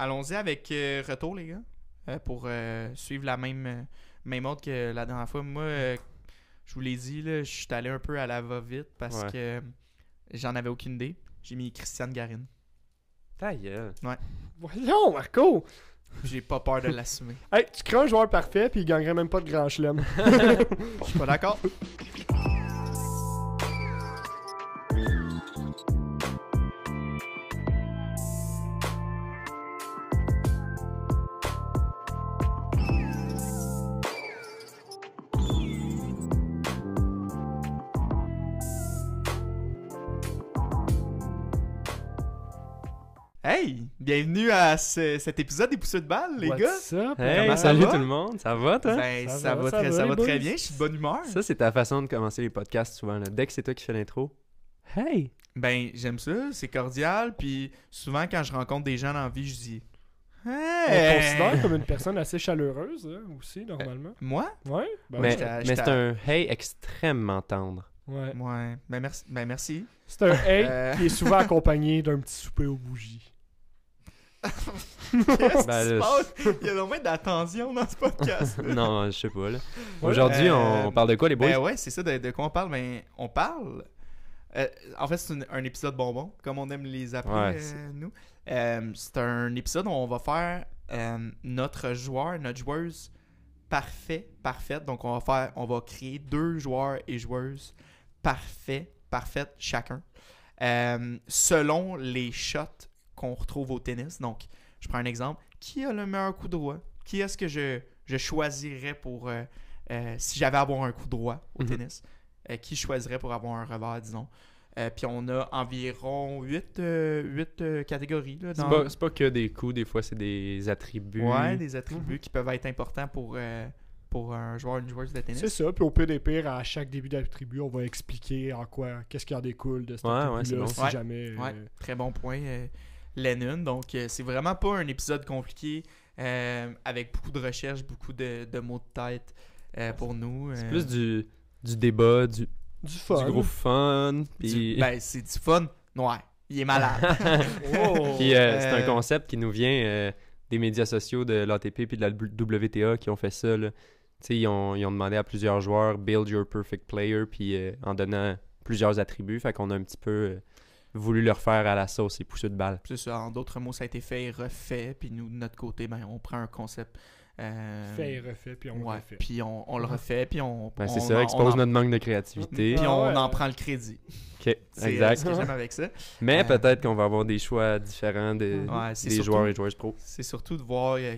allons-y avec euh, retour, les gars, euh, pour euh, suivre la même, même ordre que la dernière fois. Moi, euh, je vous l'ai dit, là, je suis allé un peu à la va-vite parce Ouais. que j'en avais aucune idée. J'ai mis Christiane Garine. Ta gueule. Voyons, Marco! J'ai pas peur de l'assumer. Hey, tu crées un joueur parfait, puis il gagnerait même pas de grand chelem. Je suis pas d'accord. bienvenue à ce- cet épisode des poussées de balle, les gars. What's up? Hey, Comment ça salut va? tout le monde. Ça va, toi? Ben, Ça ça, va, va, ça très, va, ça va très bien, je suis de bonne humeur. Ça, c'est ta façon de commencer les podcasts souvent. Là. Dès que c'est toi qui fais l'intro. Hey! Ben, j'aime ça, c'est cordial, puis souvent quand je rencontre des gens dans la vie, je dis On Hey! te considère comme une personne assez chaleureuse, hein, aussi, normalement. Moi? Ouais? Ben, mais j'étais- mais c'est un hey extrêmement tendre. ouais. Ouais, ben merci. Ben merci. C'est un hey Euh. qui est souvent accompagné d'un petit souper aux bougies. Qu'est-ce Ben, qui se là, passe? Il y a vraiment d'attention dans ce podcast. non, je sais pas. là. Aujourd'hui, Euh, on, on parle de quoi, les boys? Ben ouais, c'est ça, de, de quoi on parle? Ben, on parle. euh, en fait, c'est un épisode bonbon, comme on aime les appeler, Ouais, euh, nous. Euh, c'est un épisode où on va faire euh, notre joueur, notre joueuse parfait, parfaite. Donc, on va faire, on va créer deux joueurs et joueuses parfaits, parfaites chacun, euh, selon les shots qu'on retrouve au tennis. Donc, je prends un exemple. Qui a le meilleur coup droit? Qui est-ce que je, je choisirais pour... euh, euh, si j'avais à avoir un coup droit au Mhm. tennis, euh, qui je choisirais pour avoir un revers, disons? Euh, puis on a environ 8, catégories. Là, C'est dans... pas, c'est pas que des coups, des fois, c'est des attributs. Ouais, des attributs qui peuvent être importants pour, euh, pour un joueur une joueuse de tennis. C'est ça, puis au pire des pires, à chaque début d'attribut, on va expliquer en quoi, qu'est-ce qui en découle de cet Ouais, ouais, attribut-là, c'est bon. si Ouais. jamais... euh, Ouais, très bon point, euh, Lennon. Donc, euh, c'est vraiment pas un épisode compliqué euh, avec beaucoup de recherches, beaucoup de, de mots de tête euh, pour nous. C'est plus du, du débat, du, Du fun. du gros fun. du- ben, c'est du fun. Ouais, il est malade. Oh. Puis, euh, c'est un concept qui nous vient euh, des médias sociaux de l'ATP puis de la WTA qui ont fait ça. Là. Tu sais, Ils, ont, ils ont demandé à plusieurs joueurs build your perfect player puis euh, en donnant plusieurs attributs. Fait qu'on a un petit peu euh, voulu le refaire à la sauce et pousser de balle. C'est ça, en d'autres mots, ça a été fait et refait. Puis nous, de notre côté, ben, on prend un concept. euh, Fait et refait, puis on le refait. Puis on, on le refait, puis on. Ben, on c'est ça, expose on en- notre manque de créativité. Puis Ah on ouais. en prend le crédit. Ok, C'est exact. ce que j'aime avec ça. Mais Euh, peut-être qu'on va avoir des choix différents de, Ouais, c'est des surtout- joueurs et joueuses pro. C'est surtout de voir euh,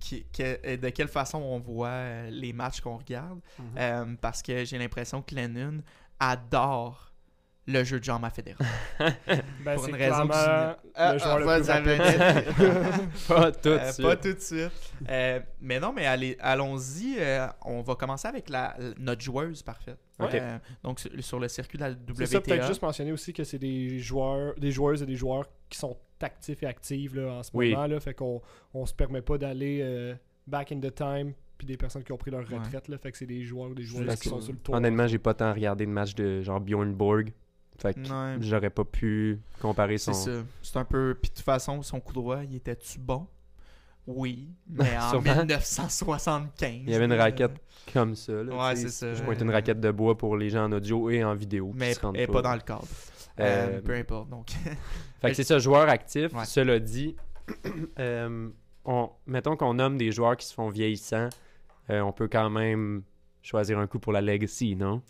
qui- que- de quelle façon on voit les matchs qu'on regarde. Mhm. Euh, parce que j'ai l'impression que Lennon adore le jeu de Jean Federer. Ben, pour c'est une raison clairement Ah, ah. Pas tout de Euh, suite. pas tout de suite. Euh, mais non, mais allez, allons-y. euh, on va commencer avec la, notre joueuse parfaite. Euh, donc, sur, le circuit de la C'est ça, peut-être WTA. juste mentionner aussi que c'est des joueurs, des joueuses et des joueurs qui sont actifs et actives là, en ce Oui. moment. Là, fait qu'on on se permet pas d'aller euh, back in the time puis des personnes qui ont pris leur Ouais. retraite. Là, fait que c'est des joueurs ou des joueuses qui sont sur le tour. Honnêtement, j'ai pas tant regardé de match de genre Bjorn Borg. Fait que Ouais. j'aurais pas pu comparer C'est son. ça. C'est un peu. Puis de toute façon, son coup droit, il était-tu bon? Oui. Mais en Sûrement. 1975. Il y avait une raquette comme ça. Là, Ouais, c'est ça. Je pointe une raquette de bois pour les gens en audio et en vidéo. Mais elle pas dans le cadre. Euh, Euh, peu importe. Donc, Fait que c'est ça, joueur actif. Ouais. Cela dit, euh, on, mettons qu'on nomme des joueurs qui se font vieillissants, on peut quand même choisir un coup pour la legacy, non?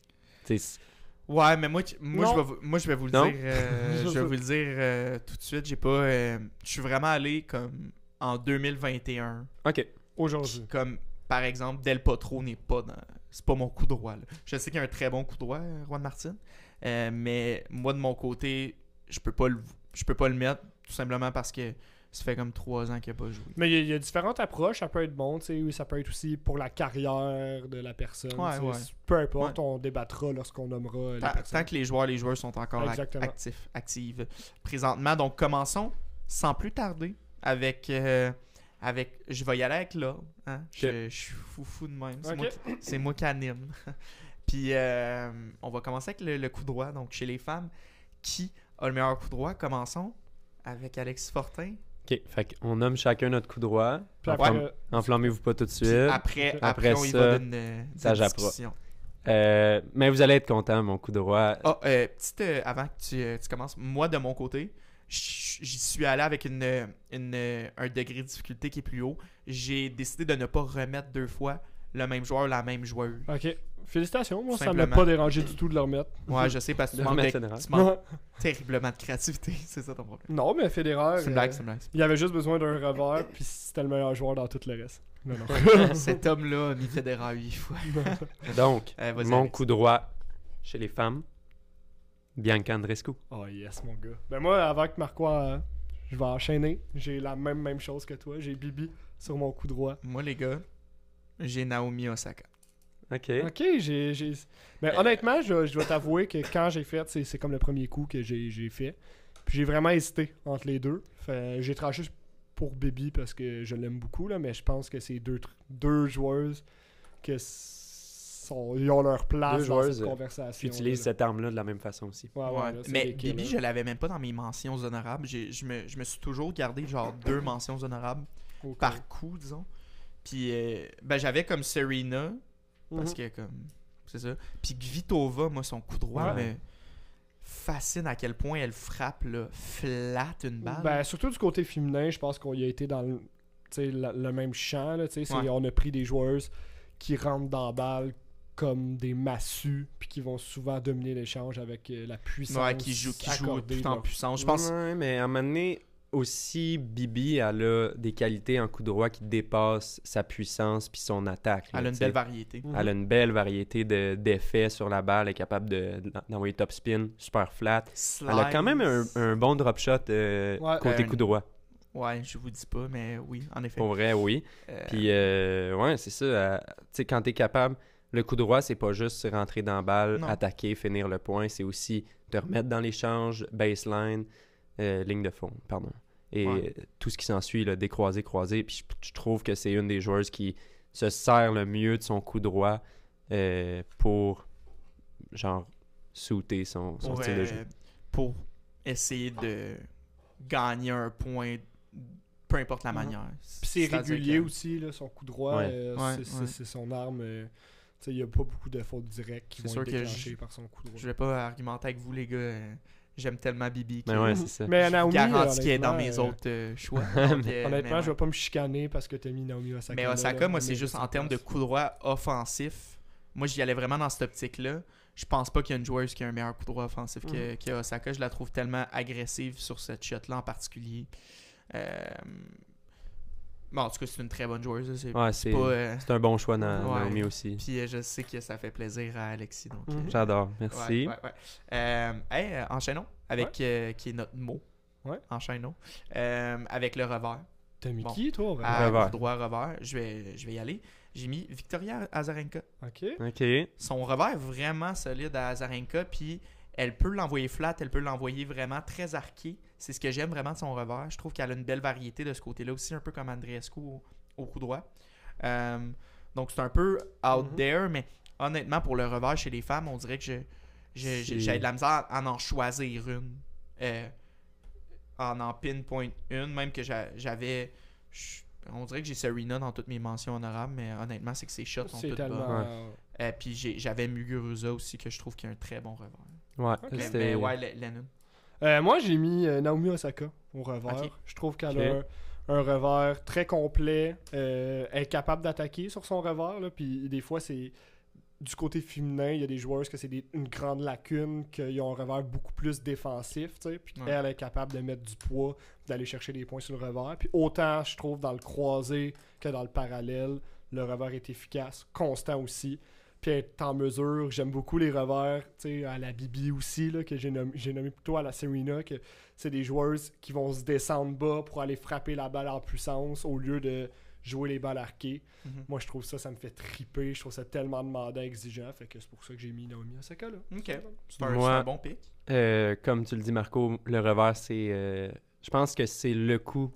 Ouais, mais moi, moi, je, vais, vous- moi je vais vous le Non? dire. euh, je vais vous le dire euh, tout de suite. J'ai pas. euh, je suis vraiment allé comme en 2021. Ok. Aujourd'hui. Comme par exemple, Del Potro n'est pas dans. C'est pas mon coup droit. là. Je sais qu'il y a un très bon coup droit, euh, Juan Martin. euh, mais moi, de mon côté, je peux pas le, je peux pas le mettre tout simplement parce que ça fait comme trois ans qu'il a pas joué. Mais il y, a- il y a différentes approches. Ça peut être bon, tu sais, ou ça peut être aussi pour la carrière de la personne. Ouais, ouais. Peu importe, on débattra lorsqu'on nommera les Tant, personnes. tant que les joueurs les joueurs sont encore actifs, actives présentement. Donc, commençons sans plus tarder avec. euh, avec je vais y aller avec l'ordre. Hein? Je, je suis fou de même. C'est Ok. moi, qui- c'est moi qui anime. Puis, euh, on va commencer avec le, le coup droit. Donc, chez les femmes, qui a le meilleur coup droit? Commençons avec Alexis Fortin. Ok, fait qu'on nomme chacun notre coup droit. Puis Enflamme- après, Enflammez-vous pas tout de suite. après, Après après, on y ça, va d'une euh, ça d'une jappera. discussion. Euh, mais vous allez être content, mon coup droit. Ah, euh, petite, euh, avant que tu, euh, tu commences, moi de mon côté, j- j'y suis allé avec une, euh, une, euh, un degré de difficulté qui est plus haut. J'ai décidé de ne pas remettre deux fois le même joueur, la même joueuse. ok. Félicitations, moi, Tout ça m'a simplement. pas dérangé du tout de le remettre. Ouais, je sais parce que tu manques, de- remettre général. tu manques terriblement de créativité, c'est ça ton problème. non, mais Federer, C'est une blague, euh, c'est une blague. il avait juste besoin d'un revers, puis c'était le meilleur joueur dans tout le reste. Non, non. Cet homme-là a mis Federer huit fois. Donc, Euh, mon coup droit chez les femmes, Bianca Andreescu. Oh yes, mon gars. Ben moi, avant que Marco, euh, je vais enchaîner. J'ai la même même chose que toi. J'ai Bibi sur mon coup droit. Moi, les gars, j'ai Naomi Osaka. Ok. Ok, j'ai. j'ai- Ben, honnêtement, je, je dois t'avouer que quand j'ai fait, c'est c'est comme le premier coup que j'ai j'ai fait. Puis j'ai vraiment hésité entre les deux. J'ai tranché pour Bibi parce que je l'aime beaucoup, là, mais je pense que c'est deux, deux joueuses que sont, ils ont leur place Deux dans joueuses, cette euh, conversation. J'utilise là. cette arme-là de la même façon aussi. Ouais, ouais, Ouais, là, mais kills, Bibi, je l'avais même pas dans mes mentions honorables. J'ai- Je me, je me suis toujours gardé genre deux mentions honorables par coup, disons. Puis euh, ben, j'avais comme Serena, parce Mhm. que comme. C'est ça. Puis Kvitova, moi, son coup droit Ouais. me fascine à quel point elle frappe là, flat une balle. Ben, surtout du côté féminin, je pense qu'on y a été dans le, la- même champ. Là, Ouais. On a pris des joueuses qui rentrent dans la balle comme des massues, puis qui vont souvent dominer l'échange avec euh, la puissance. ouais, qui joue, qui joue tout en puissance. Je pense. Ouais, mais à un moment donné, aussi, Bibi, elle a des qualités en coup droit qui dépassent sa puissance puis son attaque. là, Elle a une belle variété. Mhm. Elle a une belle variété de- d'effets sur la balle. Elle est capable de- d'envoyer top spin, super flat. Elle a quand même un, un bon drop shot euh, Ouais. côté Euh, coup droit. Ouais, je vous dis pas, mais oui, en effet. Pour vrai, oui. Euh, Puis, euh, ouais, c'est ça. euh, tu sais, quand t'es capable, le coup droit, c'est pas juste rentrer dans la balle, Non. attaquer, finir le point. C'est aussi te remettre dans l'échange, baseline, euh, ligne de fond, pardon. Et Ouais. tout ce qui s'ensuit, là, décroiser, croiser. Puis, je, je trouve que c'est une des joueuses qui se sert le mieux de son coup droit euh, pour, genre, souter son, son pour, style de jeu. pour essayer de gagner un point, peu importe la Mhm. manière. Puis c'est régulier que- aussi, là, son coup droit. Ouais. euh, Ouais, c'est- c'est ouais. c'est son arme. euh, tu sais, il n'y a pas beaucoup de fautes directes qui C'est vont sûr être que déclenchées je- par son coup droit. Je vais pas argumenter avec vous, les gars. euh, J'aime tellement Bibi. Mais ouais, c'est ça. Mais je Naomi, garantis qu'elle est dans honnêtement, mes euh, autres euh, choix. Donc, euh, Honnêtement, mais je vais pas me chicaner parce que t'as mis Naomi Osaka. Mais Osaka, là, moi, c'est juste en termes de coup droit offensif. Moi, j'y allais vraiment dans cette optique-là. Je pense pas qu'il y a une joueuse qui a un meilleur coup droit offensif que, Mhm. que Osaka. Je la trouve tellement agressive sur cette shot-là en particulier. Bon, en tout cas, c'est une très bonne joueuse. C'est Ouais, c'est pas. euh, c'est un bon choix, Na- Ouais. Naomi aussi. Puis euh, je sais que ça fait plaisir à Alexis. Donc, Mhm. euh, J'adore, merci. ouais, ouais. Hey, enchaînons avec euh, qui est notre mot. Ouais. Enchaînons. Euh, avec le revers. T'as mis Bon. qui, toi, vraiment? À Revers? droit revers. Je vais, je vais y aller. J'ai mis Victoria Azarenka. Ok. Ok. Son revers est vraiment solide à Azarenka. Puis elle peut l'envoyer flat, elle peut l'envoyer vraiment très arqué. C'est ce que j'aime vraiment de son revers. Je trouve qu'elle a une belle variété de ce côté-là aussi, un peu comme Andreescu au, au coup droit. Euh, donc c'est un peu out Mhm. there, mais honnêtement, pour le revers chez les femmes, on dirait que je, je- C'est- j'ai de la misère à en choisir une. Euh, en en pinpoint une, même que j'a- j'avais. On dirait que j'ai Serena dans toutes mes mentions honorables, mais honnêtement, c'est que ses shots sont C'est toutes bonnes. euh, Euh, puis j'avais Muguruza aussi, que je trouve qu'il a un très bon revers. Ouais, Ok. Mais, c'était- mais ouais, Le- Lennon. Euh, moi, j'ai mis euh, Naomi Osaka au revers. Je trouve qu'elle a un, un revers très complet. euh, elle est capable d'attaquer sur son revers. Là, puis des fois, c'est du côté féminin, il y a des joueurs que c'est une grande lacune, qu'ils ont un revers beaucoup plus défensif. tu sais, Puis Ouais. elle est capable de mettre du poids, d'aller chercher des points sur le revers. Puis autant, je trouve, dans le croisé que dans le parallèle, le revers est efficace, constant aussi. Puis est en mesure, j'aime beaucoup les revers, tu sais, à la Bibi aussi, là, que j'ai nommé, j'ai nommé plutôt à la Serena, que c'est des joueuses qui vont se descendre bas pour aller frapper la balle en puissance au lieu de jouer les balles arquées. Mhm. Moi, je trouve ça, ça me fait triper. Je trouve ça tellement demandant, exigeant. Fait que c'est pour ça que j'ai mis Naomi Osaka là. Ok. C'est un, Moi- c'est un bon pic. Euh, comme tu le dis, Marco, le revers, c'est. euh, je pense que c'est le coup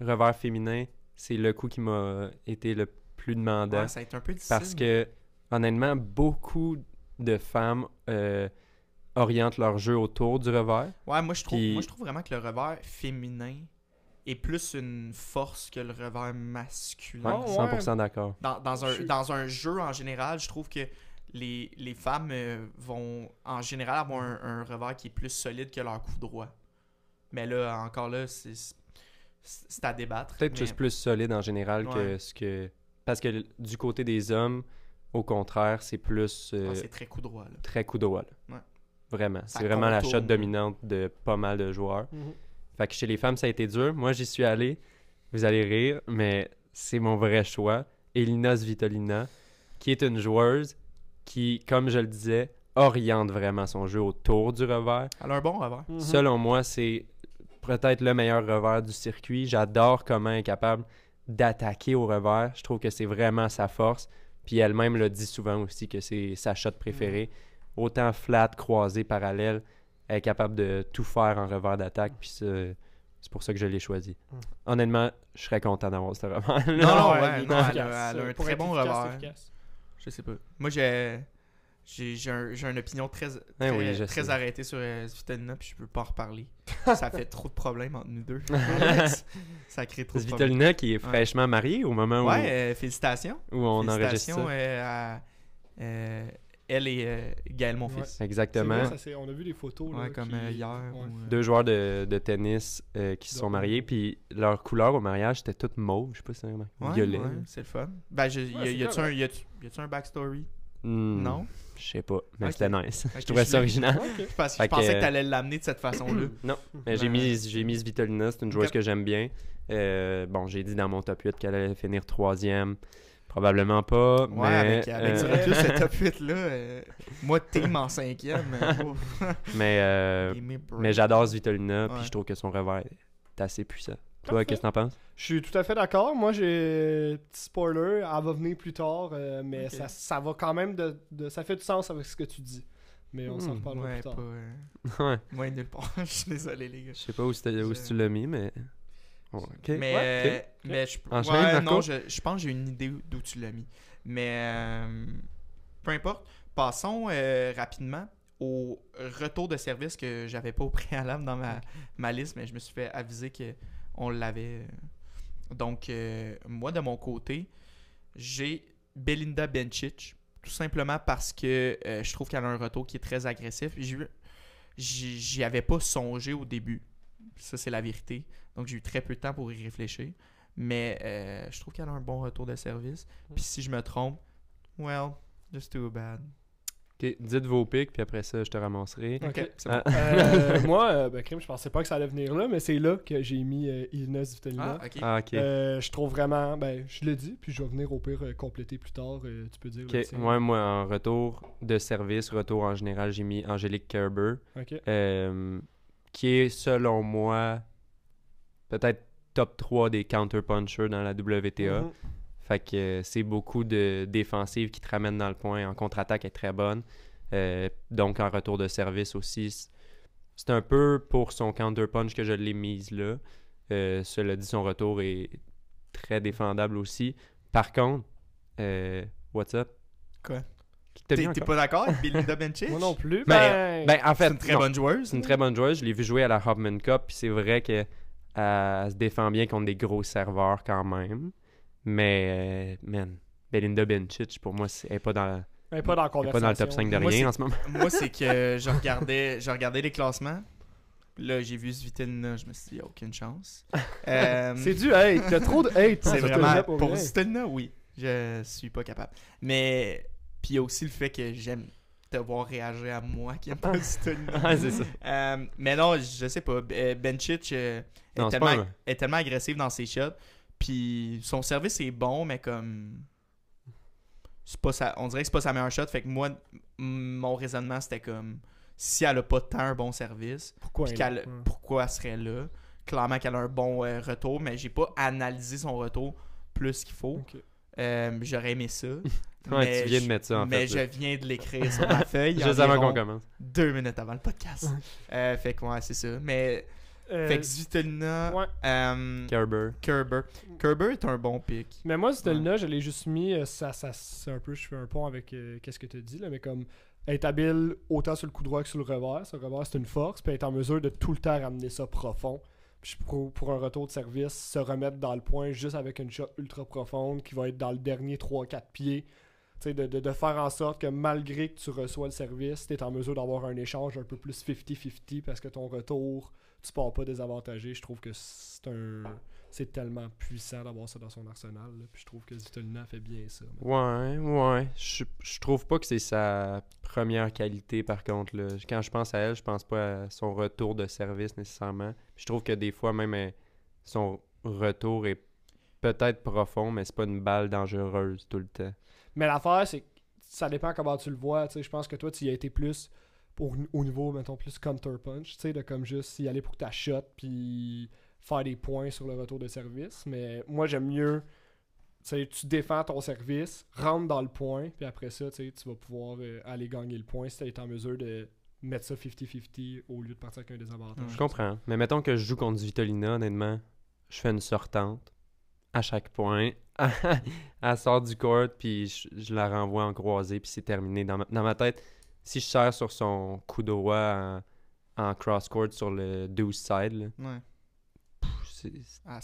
revers féminin. C'est le coup qui m'a été le plus demandant. Ouais, ça a été un peu difficile. parce que, honnêtement, beaucoup de femmes euh, orientent leur jeu autour du revers. Ouais, moi je trouve, Puis- moi je trouve vraiment que le revers féminin est plus une force que le revers masculin. Ouais, Ah, ouais. 100% d'accord. Dans, dans un, dans jeu en général, je trouve que les, les femmes euh, vont en général avoir un, un revers qui est plus solide que leur coup droit. Mais là, encore là, c'est à débattre. Peut-être mais- juste plus solide en général que ce que. Parce que du côté des hommes, au contraire, c'est plus euh, Ah, c'est très coup droit. Là. très coup droit. là. Ouais. Vraiment. C'est vraiment la shot dominante de pas mal de joueurs. Mhm. Fait que chez les femmes, ça a été dur. Moi, j'y suis allé. Vous allez rire, mais c'est mon vrai choix. Elina Svitolina, qui est une joueuse qui, comme je le disais, oriente vraiment son jeu autour du revers. Elle a un bon revers. Mhm. Selon moi, c'est peut-être le meilleur revers du circuit. J'adore comment elle est capable d'attaquer au revers. Je trouve que c'est vraiment sa force. Puis elle-même le dit souvent aussi que c'est sa shot préférée. Autant flat, croisé, parallèle, elle est capable de tout faire en revers d'attaque. Puis c'est pour ça que je l'ai choisi. Mm. Honnêtement, je serais content d'avoir ce revers. Non, non, ouais, non, elle a- elle a un Pour très être bon revers. efficace. Je sais pas. Moi, j'ai j'ai j'ai un- j'ai une opinion très, très, Eh oui, je très arrêtée sur euh, Svitolina, puis je peux pas en reparler. ça fait trop de problèmes entre nous deux. ça crée trop de problèmes. Svitolina qui est fraîchement mariée au moment où, Ouais, euh, félicitations. où on enregistre félicitations ça. euh, à euh, elle et euh, Gaël, mon fils. Exactement. vrai, ça, c'est- on a vu les photos. là, Ouais, comme qui- euh, hier. ouais. ou, euh, deux joueurs de, de tennis euh, qui se sont mariés, puis leur couleur au mariage c'était toute mauve, je sais pas si c'est vraiment ouais, violet. ouais, c'est le fun. Ben, je- y a-tu un, y y un backstory? Hmm, Non? Je sais pas, mais c'était nice. Je trouvais ça original. Parce que je pensais que- que t'allais l'amener de cette façon-là. non, mais j'ai Ouais. mis, j'ai mis c'est une joueuse que j'aime bien. Euh, bon, j'ai dit dans mon top 8 qu'elle allait finir troisième. Probablement pas, Ouais, mais, avec, avec du euh, recul, ce top 8 là, euh, moi, team en cinquième. euh, mais, mais j'adore Svitolina, puis je trouve que son revers est assez puissant. Toi, qu'est-ce que t'en penses? Je suis tout à fait d'accord. Moi, j'ai petit spoiler, elle va venir plus tard, euh, mais ça, ça va quand même de, de- ça fait du sens avec ce que tu dis. Mais on s'en Hmm, reparlera Ouais, plus tard. pas. euh, ouais, moi, nulle part. Je suis désolé, les gars. je sais pas où, tu l'as mis, mais... Bon, ok. Mais, Ouais, euh, ok. mais je, ouais, non, je, je pense que j'ai une idée d'où tu l'as mis. Mais euh, peu importe. Passons euh, rapidement au retour de service que j'avais pas au préalable dans ma, ma liste, mais je me suis fait aviser que on l'avait. Donc, euh, moi, de mon côté, j'ai Belinda Bencic, tout simplement parce que euh, je trouve qu'elle a un retour qui est très agressif. J'y j'y avais pas songé au début. Ça, c'est la vérité. Donc, j'ai eu très peu de temps pour y réfléchir. Mais euh, je trouve qu'elle a un bon retour de service. Puis si je me trompe, well, just too bad. Ok, dites vos pics, puis après ça, je te ramasserai. Ok. c'est Ah, bon. Euh, moi, euh, ben, crime, je pensais pas que ça allait venir là, mais c'est là que j'ai mis euh, Ilina Svitolina. Ah, ok. Ah. Euh, je trouve vraiment, ben, je l'ai dit, puis je vais venir au pire euh, compléter plus tard. euh, tu peux dire. Ok, le ouais, moi, en retour de service, retour en général, j'ai mis Angélique Kerber, Ok. euh, qui est, selon moi, peut-être top 3 des counter-punchers dans la WTA. Mhm. Fait que c'est beaucoup de défensives qui te ramènent dans le point. En contre-attaque, elle est très bonne. Euh, donc, en retour de service aussi, c'est un peu pour son counter-punch que je l'ai mise là. Euh, cela dit, son retour est très défendable aussi. Par contre, euh, what's up? Quoi? T'es pas d'accord avec Bencic? Moi non plus. Ben, Ben, Ben, en fait, C'est une très non, bonne joueuse. c'est une très bonne joueuse. Je l'ai vu jouer à la Hopman Cup, puis c'est vrai qu'elle elle se défend bien contre des gros serveurs quand même. Mais, euh, man, Belinda Bencic, pour moi, c'est- elle n'est pas, dans- ben, pas dans la elle est pas dans le top conversation. 5 de Moi, rien c'est- en ce moment. Moi, c'est que je regardais, je regardais les classements. Là, j'ai vu Svitolina, je me suis dit, il n'y a aucune chance. Euh, C'est du hate. T'as trop de hate. c'est vraiment. Pour vrai. Svitolina, oui. Je suis pas capable. Mais. Puis il y a aussi le fait que j'aime te voir réagir à moi qui aime pas Svitolina. Ah, c'est ça. Euh, mais non, je sais pas. Euh, Bencic euh, est, est tellement agressif dans ses shots. Puis son service est bon, mais comme. C'est pas sa, on dirait que c'est pas sa meilleure shot. Fait que moi, mon raisonnement, c'était comme. Si elle a pas tant un bon service, Pourquoi elle- ouais. pourquoi elle serait là? Clairement qu'elle a un bon euh, retour, mais j'ai pas analysé son retour plus qu'il faut. Euh, J'aurais aimé ça. Ouais, mais tu viens de je- mettre ça en mais fait. je viens de l'écrire sur ma feuille. Juste avant qu'on commence. Deux minutes avant le podcast. Euh, fait que ouais, c'est ça. Mais Euh, fait que Svitolina, ouais. euh, Kerber. Kerber. Kerber est un bon pick. Mais moi, Svitolina, je l'ai juste mis. euh, Ça, ça, c'est un peu, je fais un pont avec euh, qu'est-ce que tu dis, là, mais comme est habile autant sur le coup droit que sur le revers. Sur le revers, c'est une force. Puis est en mesure de tout le temps ramener ça profond. Puis pour, pour un retour de service, se remettre dans le point juste avec une shot ultra profonde qui va être dans le dernier 3-4 pieds. Tu sais, de, de- de faire en sorte que malgré que tu reçois le service, tu es en mesure d'avoir un échange un peu plus 50-50 parce que ton retour, tu pars pas désavantagé. Je trouve que c'est un. C'est tellement puissant d'avoir ça dans son arsenal. là. Puis je trouve que Zitolina fait bien ça. Ouais, ouais. Je, je trouve pas que c'est sa première qualité, par contre. Là. Quand je pense à elle, je pense pas à son retour de service nécessairement. Puis je trouve que des fois, même, elle- son retour est peut-être profond, mais c'est pas une balle dangereuse tout le temps. Mais l'affaire, c'est que ça dépend comment tu le vois. tu sais. Je pense que toi, tu y as été plus au, au niveau, mettons, plus counter-punch. Tu sais, de comme juste y aller pour ta shot, puis faire des points sur le retour de service. Mais moi, j'aime mieux. Tu sais, tu défends ton service, rentre dans le point, puis après ça, tu tu vas pouvoir euh, aller gagner le point si tu es en mesure de mettre ça 50-50 au lieu de partir avec un désavantage. Je comprends. Mais mettons que je joue contre Vitolina, honnêtement, je fais une sortante à chaque point. elle sort du court, puis je, la renvoie en croisée, puis c'est terminé. Dans ma tête, si je serre sur son coup droit en, en cross-court sur le 12 side, là, Ouais. c'est Ah,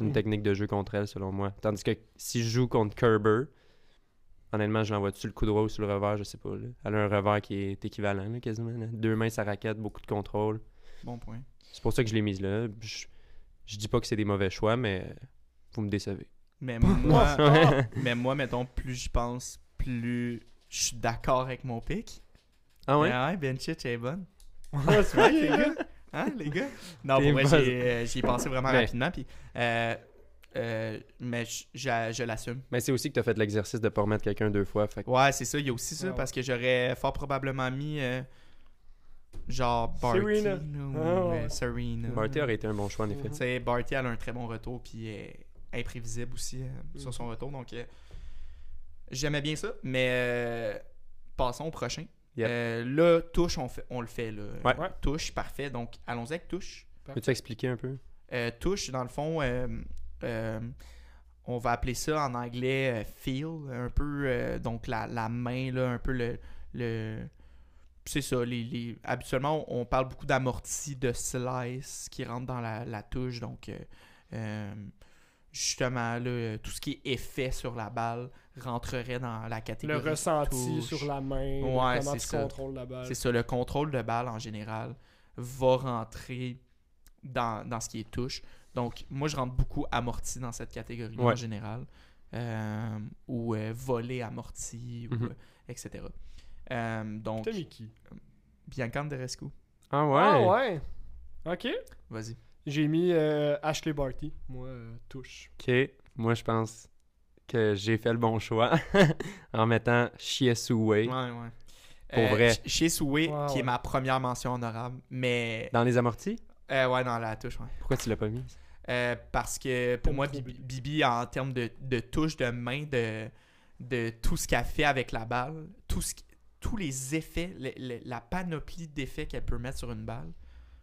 une technique de jeu contre elle, selon moi. Tandis que si je joue contre Kerber, honnêtement, je l'envoie sur le coup droit ou sur le revers, je sais pas. là. Elle a un revers qui est équivalent, là, quasiment. là. Deux mains, sa raquette, beaucoup de contrôle. Bon point. C'est pour ça que je l'ai mise là. Je, je dis pas que c'est des mauvais choix, mais vous me décevez. Mais moi, mais moi, mettons, plus j'y pense, plus je suis d'accord avec mon pic. Ah ouais? Mais ouais, Benchich est bonne. Ouais, c'est vrai, les gars. Hein, les gars? Non, pour vrai, j'ai, euh, j'y ai pensé vraiment Mais- rapidement. Puis, euh, euh, mais je, je- je l'assume. Mais c'est aussi que t'as fait l'exercice de pas remettre quelqu'un deux fois. Fait que- Ouais, c'est ça. Il y a aussi ça Ouais, parce que j'aurais fort probablement mis euh, genre Barty Serena. Ah, euh, Serena. Barty aurait été un bon choix, en effet. Tu sais, Barty, elle a un très bon retour, puis elle est imprévisible aussi euh, sur Mhm. son retour. Donc, euh, j'aimais bien ça, mais euh, passons au prochain. Yep. Euh, là, touche, on, fait, on le fait. Là. Ouais. Touche, parfait. Donc, allons-y avec touche. Peux-tu expliquer un peu? Euh, touche, dans le fond, euh, euh, on va appeler ça en anglais euh, feel, un peu, euh, donc la, la main, là, un peu le. le c'est ça, les, les- habituellement, on parle beaucoup d'amorti, de slice qui rentre dans la, la touche, donc euh, euh, justement, là, tout ce qui est effet sur la balle rentrerait dans la Le catégorie. ressenti touche. sur la main, Ouais, comment c'est tu ça. contrôles la balle. C'est ça, le contrôle de balle en général va rentrer dans, dans ce qui est touche. Donc, moi, je rentre beaucoup amorti dans cette catégorie Ouais. en général. Euh, ou euh, voler amorti, ou, Mhm. euh, etc. Euh, donc, T'as mis qui? Bianca Ah ouais? Ah ouais. Ok. vas-y. J'ai mis euh, Ashley Barty, moi, euh, touche. Ok. Moi, je pense que j'ai fait le bon choix en mettant Chiesu Wei Ouais, ouais. Pour vrai. ch- Chez Soué, Ouais, qui ouais. est ma première mention honorable, mais... dans les amortis? euh, ouais, dans la touche, ouais. Pourquoi tu l'as pas mis? Euh, parce que pour moi, Bibi, en termes de, de touche, de main, de, de tout ce qu'elle fait avec la balle, tout ce qui- tous les effets, le- le- la panoplie d'effets qu'elle peut mettre sur une balle,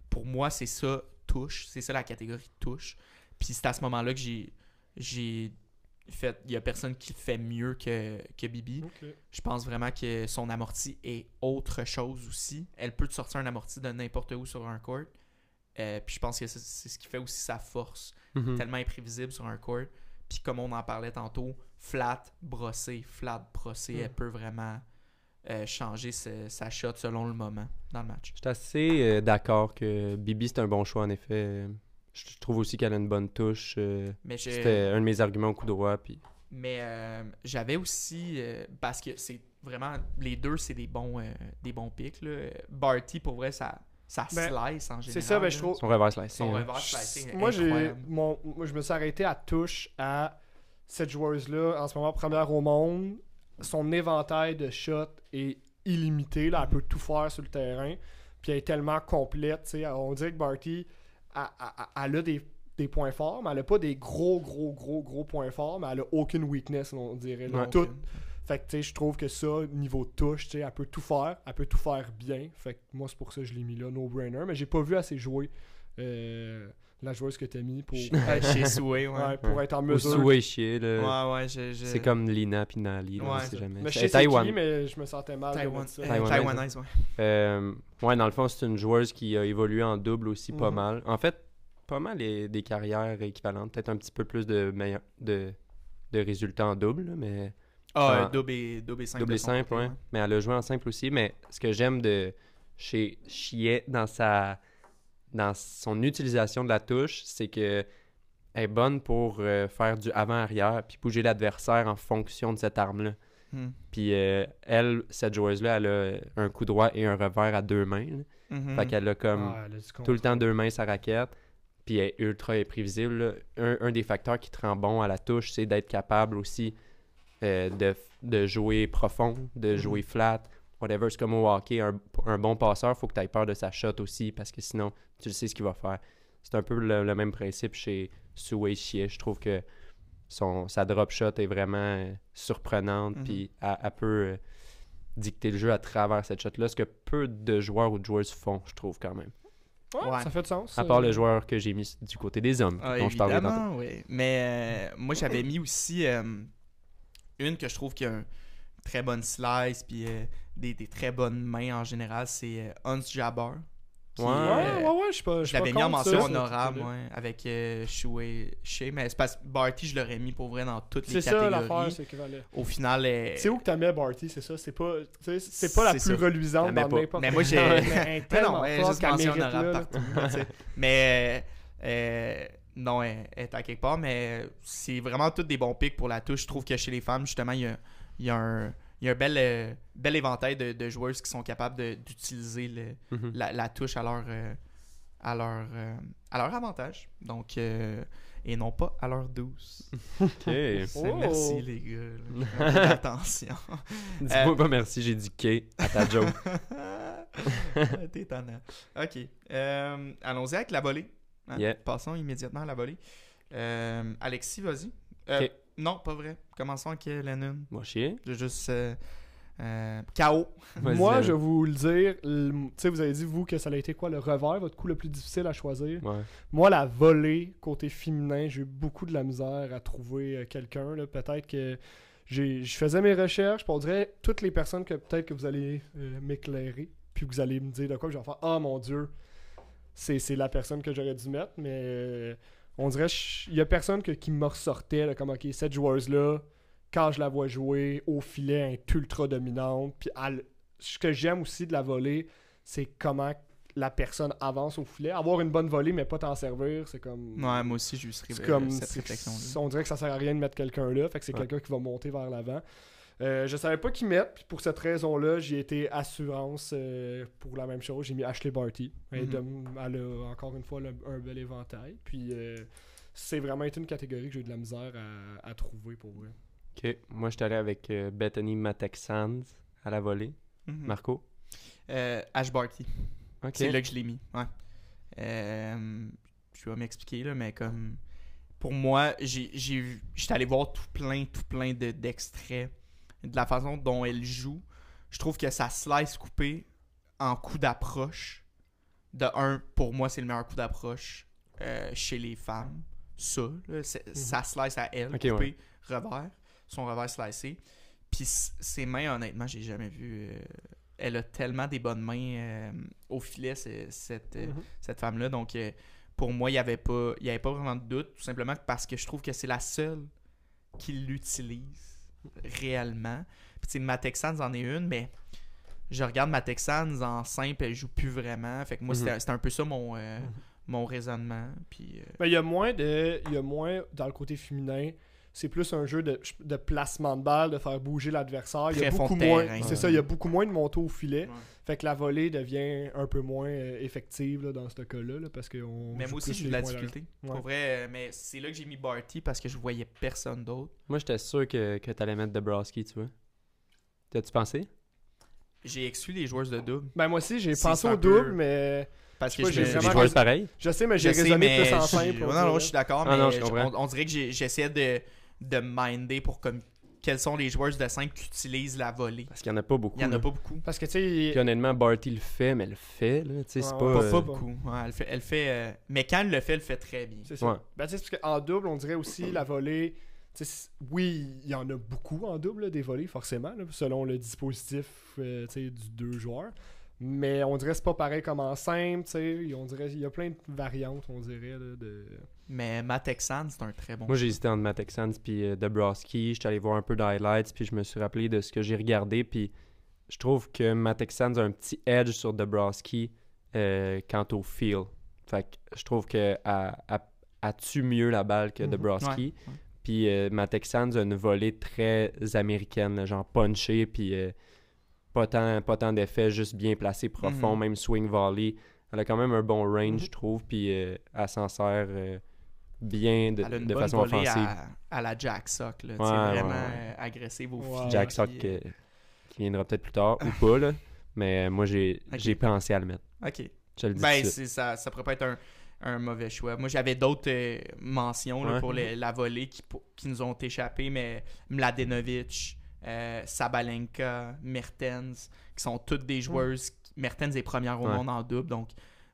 pour moi, c'est ça, touche. C'est ça la catégorie touche. Puis c'est à ce moment-là que j'ai, j'ai fait. Il y a personne qui le fait mieux que, que Bibi. Je pense vraiment que son amorti est autre chose aussi. Elle peut te sortir un amorti de n'importe où sur un court. Euh, puis je pense que c'est, c'est ce qui fait aussi sa force Mhm. tellement imprévisible sur un court. Puis comme on en parlait tantôt, flat, brossé, flat, brossé, Mm. elle peut vraiment euh, changer ce- sa shot selon le moment dans le match. Je suis assez euh, d'accord que Bibi, c'est un bon choix, en effet. Je trouve aussi qu'elle a une bonne touche. euh, Mais, je- C'était un de mes arguments au coup droit. Puis... mais euh, j'avais aussi, euh, parce que c'est vraiment, les deux, c'est des bons, euh, des bons picks. Là. Barty, pour vrai, ça, ça Ben, slice en général. C'est ça, ben, je trouve. Son reverse slice. Son hein. reverse slicing Moi, j'ai, incroyable. mon, moi, je me suis arrêté à touche à cette joueuse-là, en ce moment première au monde. Son éventail de shots est illimité. Là, elle peut tout faire sur le terrain. Puis elle est tellement complète. On dirait que Barty, elle, elle- elle a des, des points forts, mais elle a pas des gros, gros, gros, gros points forts, mais elle a aucune weakness, on dirait. là. Ouais. Tout, fait que, tu sais, je trouve que ça, niveau touche, tu sais, elle peut tout faire. Elle peut tout faire bien. Fait que moi, c'est pour ça que je l'ai mis là, no-brainer. Mais j'ai pas vu assez jouer euh, la joueuse que t'as mis pour, Chez- euh, Chez Souhait, ouais. ouais, pour être en Ou mesure. Souhait chier, là. Ouais, ouais, je. je- C'est comme Lina puis Nali, là, Ouais, ça. jamais. Mais je C'est sais c'est Taïwan. qui, mais je me sentais mal. Taïwan, ça. euh, Taïwanaise, ouais. Euh, ouais, dans le fond, c'est une joueuse qui a évolué en double aussi pas Mhm. mal. En fait, pas mal les- des carrières équivalentes. Peut-être un petit peu plus de, meilleur- de, de résultats en double, là, mais Ah, euh, double et, double et simple. double et simple, ouais. Mais elle a joué en simple aussi. Mais ce que j'aime de chez Chiet dans sa dans son utilisation de la touche, c'est que elle est bonne pour euh, faire du avant-arrière puis bouger l'adversaire en fonction de cette arme-là. Hmm. Puis euh, elle, cette joueuse-là, elle a un coup droit et un revers à deux mains. là. Mhm. Fait qu'elle a comme Ah, elle a du tout le temps deux mains sa raquette. Puis elle est ultra imprévisible. là. Un, un des facteurs qui te rend bon à la touche, c'est d'être capable aussi euh, de, de jouer profond, de Mhm. jouer flat, whatever. C'est comme au hockey, un, un bon passeur, faut que tu aies peur de sa shot aussi, parce que sinon, tu le sais ce qu'il va faire. C'est un peu le, le même principe chez Suwei Chie. Je trouve que son, sa drop shot est vraiment euh, surprenante, Mhm. puis elle, elle peut euh, dicter le jeu à travers cette shot-là, ce que peu de joueurs ou de joueuses font, je trouve quand même. Ouais, Ouais. ça fait de sens. À part euh, le joueur que j'ai mis du côté des hommes, Ah, dont je parlais tantôt. oui. Mais euh, moi, j'avais mis aussi euh, une que je trouve qui a une très bonne slice, puis euh, des, des très bonnes mains en général, c'est euh, Hans Jabber. qui, Ouais. Ouais, euh, ouais, ouais, je suis pas. Je l'avais mis en mention honorable, ouais, avec euh, Shuei Shea, mais c'est parce que Barty, je l'aurais mis pour vrai dans toutes les C'est ça l'affaire, catégories. c'est qu'il valait. Au final, euh, C'est où que t'as mis Barty, c'est ça? C'est pas, c'est pas la plus ça. reluisante dans pas. n'importe Mais moi, j'ai- Mais non, ouais, juste mention mérite honorable là. partout. mais euh, euh, non, elle, elle est à quelque part, mais c'est vraiment tous des bons pics pour la touche. Je trouve que chez les femmes, justement, il y a, il y a un, il y a un bel, euh, bel éventail de, de joueuses qui sont capables d'utiliser Mhm. la, la touche à leur, euh, à leur, euh, à leur avantage. Donc, euh, et non pas à leur douce. Ok. Oh. Merci les gars. là. Attention. Dis-moi Euh, pas merci, j'ai dit K à ta joke. T'es étonnant. Ok. Euh, Allons-y avec la volée. Hein? Yeah. Passons immédiatement à la volée. Euh, Alexis, vas-y. Euh, Ok. Non, pas vrai. Commençons avec euh, Lennon. Moi, chier. Je juste. euh, euh, KO. Moi, je vais vous le dire, tu sais, vous avez dit, vous, que ça a été quoi le revers, votre coup le plus difficile à choisir? Ouais. Moi, la volée, côté féminin, j'ai eu beaucoup de la misère à trouver quelqu'un. Peut-être que j'ai- je faisais mes recherches, puis on dirait toutes les personnes que peut-être que vous allez euh, m'éclairer, puis que vous allez me dire de quoi, puis je vais faire Ah mon Dieu, c'est c'est la personne que j'aurais dû mettre, mais euh, on dirait il y a personne que- qui me ressortait là, comme Ok, cette joueuse-là, quand je la vois jouer au filet, elle est ultra dominante, puis elle- ce que j'aime aussi de la volée, c'est comment la personne avance au filet. Avoir une bonne volée, mais pas t'en servir, c'est comme. Ouais, moi aussi, j'ai eu ce- C'est euh, comme. cette réflexion-là. On dirait que ça sert à rien de mettre quelqu'un là, fait que c'est Ouais. quelqu'un qui va monter vers l'avant. Euh, je savais pas qui mettre, puis pour cette raison-là, j'ai été assurance euh, pour la même chose. J'ai mis Ashley Barty. Mhm. de- elle a encore une fois le- un bel éventail. Puis euh, c'est vraiment été une catégorie que j'ai eu de la misère à, à trouver pour vrai. Ok. Moi, je suis allé avec euh, Bethany Matexans à la volée. Mhm. Marco? Euh, Ash Barty. C'est là que je l'ai mis. Ouais. Euh, je vais m'expliquer, là, mais comme. Pour moi, j'ai j'ai vu- j'étais allé voir tout plein, tout plein de- d'extraits de la façon dont elle joue. Je trouve que sa slice coupée en coup d'approche, de un, pour moi, c'est le meilleur coup d'approche euh, chez les femmes. Ça, là, c'est- sa slice à elle, coupée, ouais. revers, son revers slicé. Puis ses mains, honnêtement, j'ai jamais vu. euh, elle a tellement des bonnes mains euh, au filet, cette, Mhm. cette femme-là. Donc, pour moi, il n'y avait, pas- y avait pas vraiment de doute, tout simplement parce que je trouve que c'est la seule qui l'utilise réellement. Puis, tu sais, ma Texans en est une, mais je regarde ma Texans en simple, elle joue plus vraiment. Fait que moi, Mhm. c'était c'était un peu ça mon, euh, Mhm. mon raisonnement. Puis, euh, Mais il y a moins de. Il y a moins dans le côté féminin. C'est plus un jeu de, de placement de balle, de faire bouger l'adversaire. Il y a beaucoup moins. C'est ça, il y a beaucoup moins de montées au filet. Ouais. Fait que la volée devient un peu moins euh, effective là, dans ce cas-là. là, parce que on mais moi aussi, j'ai de la difficulté. Ouais. Pour vrai, euh, mais c'est là que j'ai mis Barty parce que je voyais personne d'autre. Moi, j'étais sûr que, que t'allais mettre Dabrowski, tu vois. T'as-tu pensé? J'ai exclu les joueuses de double. Ben moi aussi, j'ai pensé au peu- double, mais Parce que me- j'ai Des vraiment joueurs pareils? je sais, mais Je j'ai raisonné mais plus en je- simple. on Non, je suis d'accord, Ah mais non, je on, on dirait que j'ai- j'essayais de, de minder pour comme quels sont les joueurs de 5 qui utilisent la volée. Parce qu'il n'y en a pas beaucoup. Il y en a là. pas beaucoup. Parce que, tu sais, Puis honnêtement, Barty le fait, mais elle le fait. Là. Tu sais, c'est Ouais, pas. Pas, euh, pas beaucoup. Ouais, elle fait, elle fait euh, mais quand elle le fait, elle le fait très bien. C'est ça. Ouais. Ben, tu sais, parce qu'en double, on dirait aussi la volée. tu sais, c- oui, il y en a beaucoup en double, là, des volées, forcément, là, selon le dispositif euh, tu sais, du deux joueurs. Mais on dirait que c'est pas pareil comme en simple, tu sais. On dirait il y a plein de variantes, on dirait. là, de... Mais Matt c'est un très bon. Moi, j'ai hésité entre Matt Texans puis euh, Dabrowski. J'étais allé voir un peu d'highlights, puis je me suis rappelé de ce que j'ai regardé. Puis je trouve que Matt Texans a un petit edge sur Dabrowski euh, quant au feel. Fait que je trouve que elle, elle- elle tue mieux la balle que Mhm. Dabrowski. Puis euh, Matt Texans a une volée très américaine, là, genre punché, puis euh, pas tant, pas tant d'effets, juste bien placé, profond, Mhm. même swing volley. Elle a quand même un bon range, Mhm. je trouve, puis euh, elle s'en sert euh, bien de, Elle a une de bonne façon volée offensive. à, à la Jack Sock. Là, Ouais, vraiment ouais, euh, agressive au filet, Jack Sock qui viendra peut-être plus tard ou pas, là. mais moi j'ai pensé à le mettre. Ok. Je te le dis. Ben, ça, ça pourrait pas être un, un mauvais choix. Moi, j'avais d'autres euh, mentions là, Ouais. pour les- la volée qui, pour- qui nous ont échappé, mais Mladenovic, euh, Sabalenka, Mertens, qui sont toutes des joueuses. Mertens est première au Ouais. monde en double, donc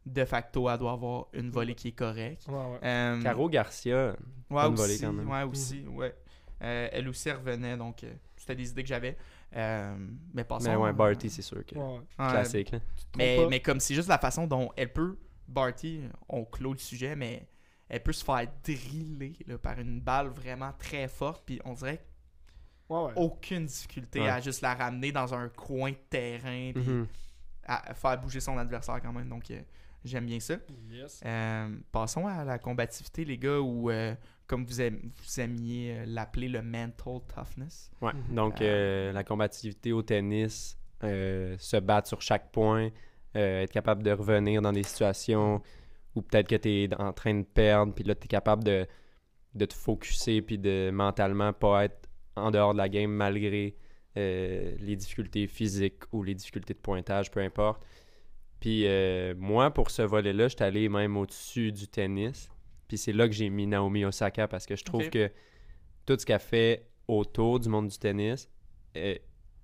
de facto, elle doit avoir une volée qui est correcte. Ouais, ouais. Euh, Caro Garcia, ouais, bonne aussi, volée quand même. Ouais, aussi, ouais. Euh, elle aussi revenait, donc euh, c'était des idées que j'avais. Euh, mais passons. mais ouais, Barty, c'est sûr que Ouais, ouais. ouais, classique. là. Mais, mais comme c'est juste la façon dont elle peut, Barty, on clôt le sujet, mais elle peut se faire driller là, par une balle vraiment très forte, puis on dirait Ouais, ouais. aucune difficulté Ouais. à juste la ramener dans un coin de terrain, puis Mhm. à faire bouger son adversaire quand même, donc euh, j'aime bien ça. Yes. Euh, passons à la combativité, les gars, ou euh, comme vous, aim- vous aimiez euh, l'appeler le mental toughness. Ouais. Mhm. Donc, euh, la combativité au tennis, euh, se battre sur chaque point, euh, être capable de revenir dans des situations où peut-être que tu es en train de perdre, puis là, tu es capable de, de te focuser, puis de mentalement pas être en dehors de la game malgré euh, les difficultés physiques ou les difficultés de pointage, peu importe. Puis euh, moi, pour ce volet-là, j'étais allé même au-dessus du tennis. Puis c'est là que j'ai mis Naomi Osaka parce que je trouve que tout ce qu'elle fait autour du monde du tennis, euh,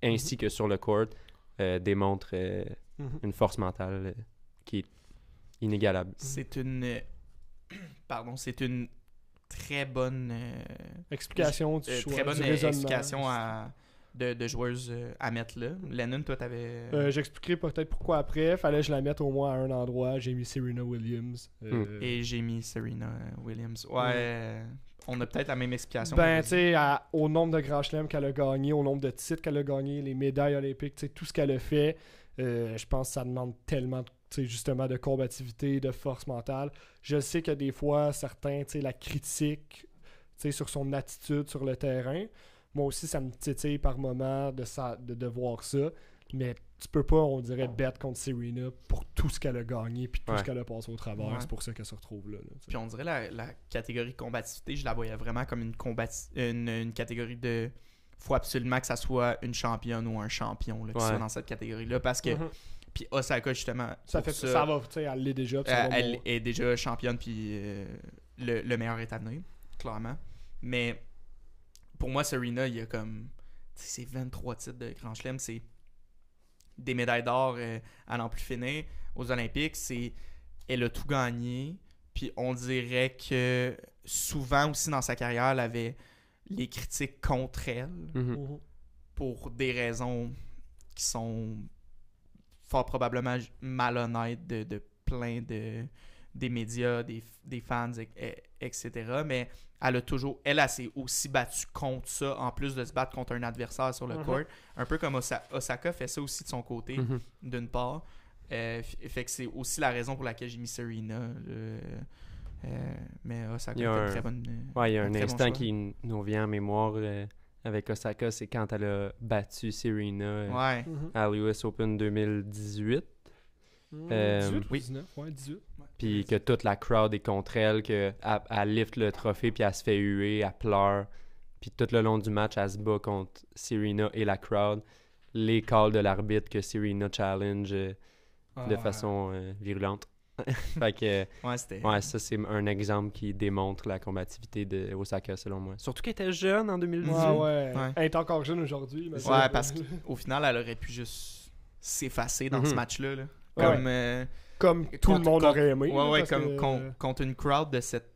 ainsi que sur le court, démontre Mhm. une force mentale qui est inégalable. C'est une. Pardon, c'est une très bonne. euh, Explication du euh, choix. très bonne du euh, explication à, de, de joueuses euh, à mettre là. Lennon, toi, t'avais. Euh, J'expliquerai peut-être pourquoi après. Fallait que je la mette au moins à un endroit. J'ai mis Serena Williams. Euh, Et j'ai mis Serena Williams. Ouais, euh, on a peut-être la même explication. Ben, tu sais, au nombre de grands chelems qu'elle a gagné, au nombre de titres qu'elle a gagné, les médailles olympiques, tu sais, tout ce qu'elle a fait, euh, je pense que ça demande tellement, sais, justement, de combativité, de force mentale. Je sais que des fois, certains, tu sais, la sais, sur son attitude sur le terrain. Moi aussi, ça me titille par moment de, ça, de, de voir ça. Mais tu peux pas, on dirait, bête contre Serena pour tout ce qu'elle a gagné puis tout Ouais. ce qu'elle a passé au travers. Ouais. C'est pour ça qu'elle se retrouve là. Puis on dirait la, la catégorie combativité, je la voyais vraiment comme une, combati- une, une catégorie de. faut absolument que ça soit une championne ou un champion là, qui Ouais. soit dans cette catégorie-là. Parce que. Mhm. Puis Osaka, justement. Ça fait ça, va, tu sais, elle l'est déjà. ça Euh, va elle est déjà championne, puis euh, le, le meilleur est à venir, clairement. Mais pour moi, Serena, il y a comme. tu sais, C'est 23 titres de Grand Chelem, c'est des médailles d'or euh, à n'en plus finir aux Olympiques. C'est, elle a tout gagné, puis on dirait que souvent aussi dans sa carrière, elle avait les critiques contre elle Mhm. Mhm. pour des raisons qui sont fort probablement malhonnêtes de, de plein de des médias, des, des fans, et- et- etc. Mais elle a toujours, elle, elle s'est aussi battue contre ça, en plus de se battre contre un adversaire sur le Mhm. court. Un peu comme Osa- Osaka fait ça aussi de son côté, Mhm. d'une part. Euh, fait que c'est aussi la raison pour laquelle j'ai mis Serena. là. Euh, mais Osaka a fait un- très bonne. euh, Ouais, il y a un bon instant qui nous vient en mémoire euh, avec Osaka, c'est quand elle a battu Serena euh, Ouais. Mhm. à l'US Open 2018. Euh, 18 ou oui. 19? Ouais, 18. Puis que toute la crowd est contre elle, qu'elle elle lift le trophée, puis elle se fait huer, elle pleure. Puis tout le long du match, elle se bat contre Serena et la crowd. Les calls de l'arbitre que Serena challenge euh, de Ah, façon euh, virulente. fait que, Ouais, c'était. ouais, ça, c'est un exemple qui démontre la combativité de Osaka, selon moi. Surtout qu'elle était jeune en 2018. Ouais, ouais. Ouais. Elle est encore jeune aujourd'hui. Ouais, ça- parce qu'au final, elle aurait pu juste s'effacer dans Mhm. ce match-là. là. Ouais. Comme. euh, Comme tout le monde contre- aurait aimé. Ouais, ouais, comme que- con- contre une crowd de cette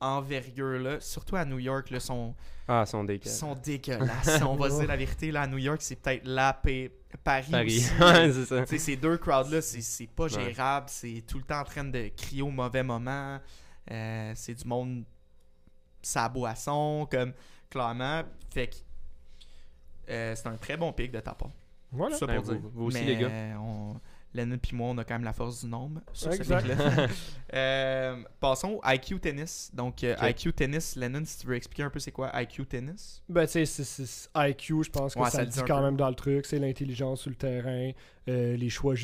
envergure-là, surtout à New York, là, sont, Ah, sont dégueulasses. On va se dire la vérité, là, à New York, c'est peut-être la paix. Paris, Paris. aussi. ouais, c'est ça. Ces deux crowds-là, c'est c'est pas Ouais. gérable. C'est tout le temps en train de crier au mauvais moment. Euh, c'est du monde sa boisson, comme clairement. Fait que euh, c'est un très bon pic de ta part. Voilà. Ça Ben, pour vous- dire. vous aussi, Mais, les gars. euh, on... Lennon puis moi, on a quand même la force du nombre sur ce Exact. Euh, passons au IQ tennis. Donc, euh. IQ tennis, Lennon, si tu veux expliquer un peu c'est quoi IQ tennis? Ben, tu sais, c'est- c'est- c'est IQ, je pense que Ouais, ça, ça le dit quand peu. même dans le truc. C'est l'intelligence sur le terrain, euh, les choix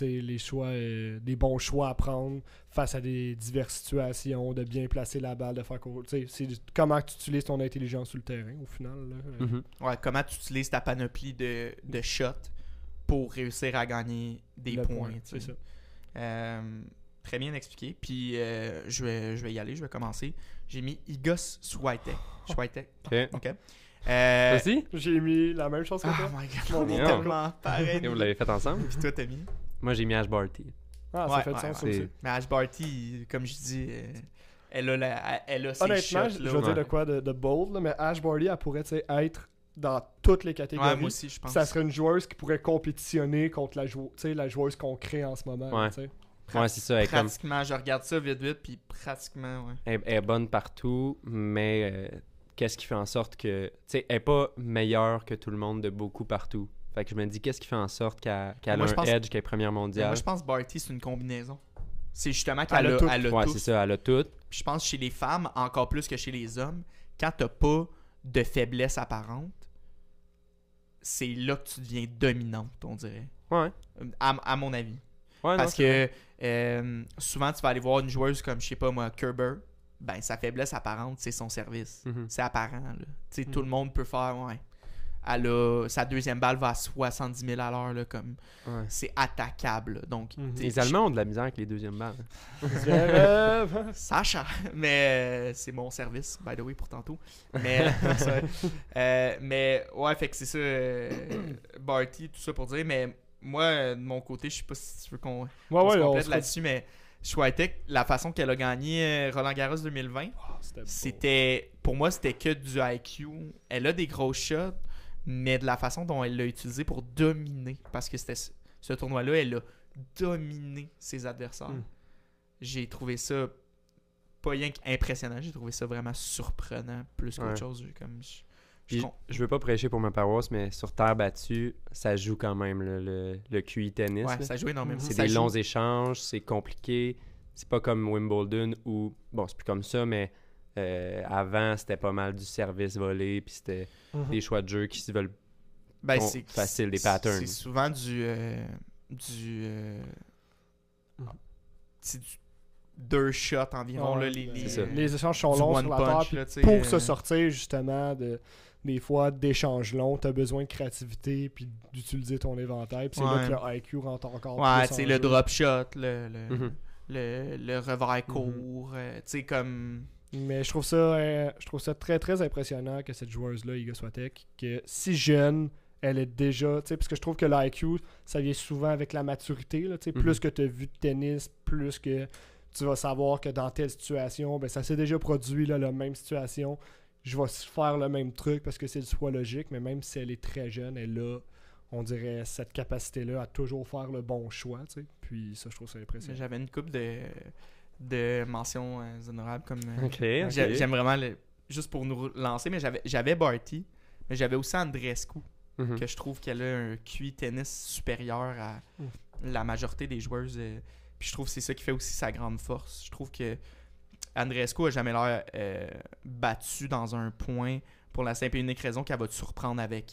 les choix, euh, des bons choix à prendre face à des diverses situations, de bien placer la balle, de faire court. Tu sais, c'est comment tu utilises ton intelligence sur le terrain, au final. là. Euh, Mhm. Ouais, comment tu utilises ta panoplie de, de shots pour réussir à gagner des le points. point. C'est ça. Euh, très bien expliqué. Puis euh, je, vais, je vais y aller, je vais commencer. J'ai mis Igos Swiatek. Swiatek. Ok. Ok. Toi Euh, aussi? J'ai mis la même chose que oh toi. my god, on est tellement pareil. Et vous l'avez fait ensemble? Puis toi, t'as mis? Moi, j'ai mis Ash Barty. Ah, ça Ouais, fait ouais, sens ouais. aussi. Mais Ash Barty, comme je dis, euh, elle a, la, elle a ses Honnêtement, shots. je là, veux dire de quoi de, de bold, là, mais Ash Barty, elle pourrait être dans toutes les Ouais, catégories. moi aussi, je pense. ça serait une joueuse qui pourrait compétitionner contre la, jou- la joueuse qu'on crée en ce moment. Ouais. c'est ça. Elle est, comme, Pratiquement, je regarde ça vite, vite, puis pratiquement, ouais. elle- elle est bonne partout, mais euh, qu'est-ce qui fait en sorte que. Tu sais, elle est pas meilleure que tout le monde de beaucoup partout. Fait que je me dis, qu'est-ce qui fait en sorte qu'elle qu'elle Moi, a un pense- edge, qu'elle est première Mais mondiale? Moi, je pense que Barty, c'est une combinaison. C'est justement qu'elle Elle a a, tout. elle a ouais, c'est ça. Elle a tout. Je pense que chez les femmes, encore plus que chez les hommes, quand t'as pas de faiblesse apparente, c'est là que tu deviens dominante, on dirait. Ouais. À, à mon avis. Ouais, Parce que euh, souvent, tu vas aller voir une joueuse comme, je sais pas moi, Kerber. Ben, sa faiblesse apparente, c'est son service. Mhm. C'est apparent, là. Tu sais, Mm. tout le monde peut faire, ouais. Elle a, sa deuxième balle va à 70 000 à l'heure, là, comme... Ouais. C'est attaquable, là. Donc, Mhm. Les Allemands ont de la misère avec les deuxièmes balles. Zverev. Sacha, mais euh, c'est mon service, by the way, pour tantôt. Mais, euh, mais ouais, fait que c'est ça, euh, Barty, tout ça pour dire. Mais moi, de mon côté, je sais pas si tu veux qu'on Ouais, on complète là-dessus, mais Schweitek, la façon qu'elle a gagné Roland Garros 2020, Ah, c'était, pour moi, c'était que du IQ. Elle a des gros shots, mais de la façon dont elle l'a utilisé pour dominer, parce que c'était ce, tournoi-là, elle a dominé ses adversaires. Mm. J'ai trouvé ça pas rien qu'impressionnant, j'ai trouvé ça vraiment surprenant, plus qu'autre Ouais. chose. Comme, je, je veux pas prêcher pour ma paroisse, mais sur terre battue, ça joue quand même le, le, le QI tennis. ouais, ça joue énormément. C'est des joue- longs échanges, c'est compliqué. C'est pas comme Wimbledon où, bon, c'est plus comme ça, mais euh, avant, c'était pas mal du service volé, puis c'était Mhm. des choix de jeu qui se veulent. Ben, Bon, des c'est- patterns. C'est souvent du. euh, du. euh, Mhm. c'est du deux shots environ, Ouais, là, les, les. Les échanges sont du longs sur la punch, là, sais, pour euh, se sortir justement de des fois d'échanges longs, tu as besoin de créativité puis d'utiliser ton éventail. Puis c'est là Ouais. que le IQ rentre encore Ouais, plus tu sais, en le jeu. drop shot, le, le, Mhm. le, le revers court, euh, tu sais, comme. Mais je trouve ça euh, je trouve ça très très impressionnant que cette joueuse là, Iga Swiatek, que si jeune, elle est déjà, tu sais parce que je trouve que l'IQ, ça vient souvent avec la maturité tu sais, Mhm. plus que tu as vu de tennis, plus que tu vas savoir que dans telle situation, ben ça s'est déjà produit là, la même situation. Je vais faire le même truc parce que c'est le choix logique, mais même si elle est très jeune, elle a, on dirait, cette capacité-là à toujours faire le bon choix, tu sais. Puis ça, je trouve ça impressionnant. J'avais une coupe de, de mentions euh, honorables comme. euh. J'aime vraiment le. Juste pour nous lancer, mais j'avais j'avais Barty, mais j'avais aussi Andrescu, Mhm. que je trouve qu'elle a un QI tennis supérieur à Mm. la majorité des joueuses. euh, puis je trouve que c'est ça qui fait aussi sa grande force. Je trouve que Andrescu a jamais l'air euh, battu dans un point pour la simple et unique raison qu'elle va te surprendre avec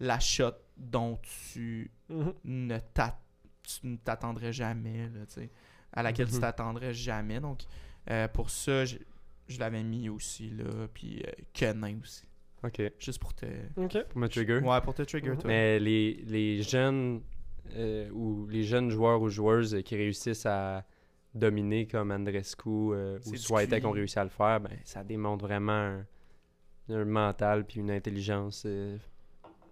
la shot dont tu Mhm. ne t'a- tu ne t'attendrais jamais, là, à laquelle tu Mhm. t'attendrais jamais. Donc, euh, pour ça, je, je l'avais mis aussi, là, puis euh, Kenin aussi, Ok. juste pour te... Ok. Pour me trigger. Ouais, pour te trigger, Mhm. toi. Mais les, les jeunes euh, ou les jeunes joueurs ou joueuses qui réussissent à dominer comme Andrescu euh, ou Swiatek ont réussi à le faire, ben, ça démontre vraiment un, un mental puis une intelligence euh,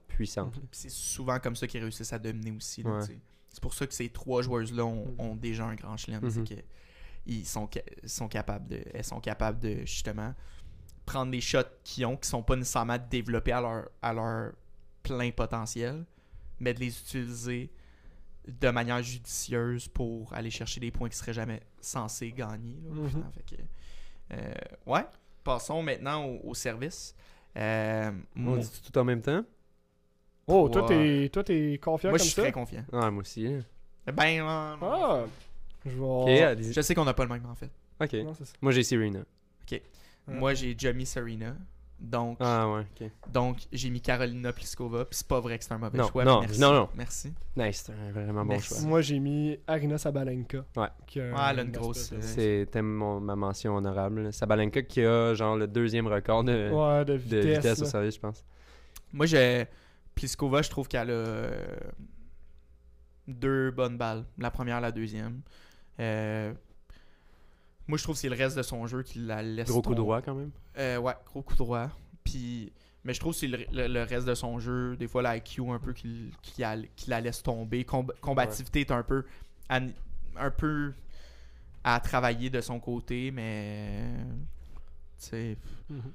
puissante. Puis c'est souvent comme ça qu'ils réussissent à dominer aussi. là, Ouais. C'est pour ça que ces trois joueuses-là ont, Mhm. ont déjà un grand chelem. Mhm. C'est que ils sont, ca- sont capables de. Elles sont capables de justement prendre les shots qu'ils ont, qui sont pas nécessairement développés à leur, à leur plein potentiel, mais de les utiliser de manière judicieuse pour aller chercher des points qui seraient jamais censés gagner. là, Mhm. Fait que, euh, ouais. Passons maintenant au, au service. Euh, On dit tout en même temps? Oh, toi, t'es toi, t'es confiant moi, comme je suis ça? très confiant. Ah, moi aussi. hein. Ben, euh, Ah! Je vais... Ok, allez-y. je sais qu'on n'a pas le même en fait. Ok. Non, ça. Moi, j'ai Serena. Ouais. Moi, j'ai mis Serena. Donc, Ah, ouais, ok. donc j'ai mis Carolina Pliskova. Puis c'est pas vrai que c'est un mauvais Non, choix. non, merci. non, non. Merci. Nice, c'est un vraiment bon Merci. choix. Moi, j'ai mis Arina Sabalenka. Ouais. Qui a Ouais, elle a une grosse, euh, C'était mon- ma mention honorable. Sabalenka qui a genre le deuxième record de, Ouais, de de vitesse. au service, je pense. Moi, j'ai. Pliskova, je trouve qu'elle a euh, deux bonnes balles. La première, la deuxième. Euh, Moi, je trouve que c'est le reste de son jeu qui la laisse. Gros coup droit quand même. Euh, ouais, gros coup droit. Puis, mais je trouve que c'est le, le- le reste de son jeu, des fois la IQ un peu qui, qui, la- qui la laisse tomber. Comb- combativité est un peu, à, un peu à travailler de son côté, mais tu sais, Mhm. c'est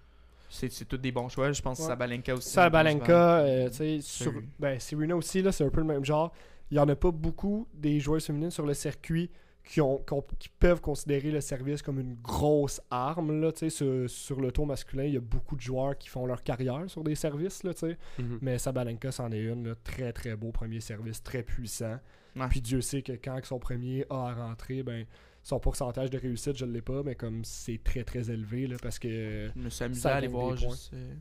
c'est tous des bons choix. Je pense que. Sabalenka aussi. Sabalenka, euh, tu sais, ben, Serena aussi, là, c'est un peu le même genre. Il n'y en a pas beaucoup des joueurs féminines sur le circuit qui, ont, qui, ont- qui peuvent considérer le service comme une grosse arme. Là, tu sais, sur, sur le tour masculin, il y a beaucoup de joueurs qui font leur carrière sur des services. Là, tu sais. Mhm. Mais Sabalenka, c'en est une. là, très très beau premier service, très puissant. Ouais. Puis Dieu sait que quand son premier a à rentrer, ben, son pourcentage de réussite, je ne l'ai pas, mais comme c'est très très élevé là, parce que. Je me suis amusé à aller voir juste. euh,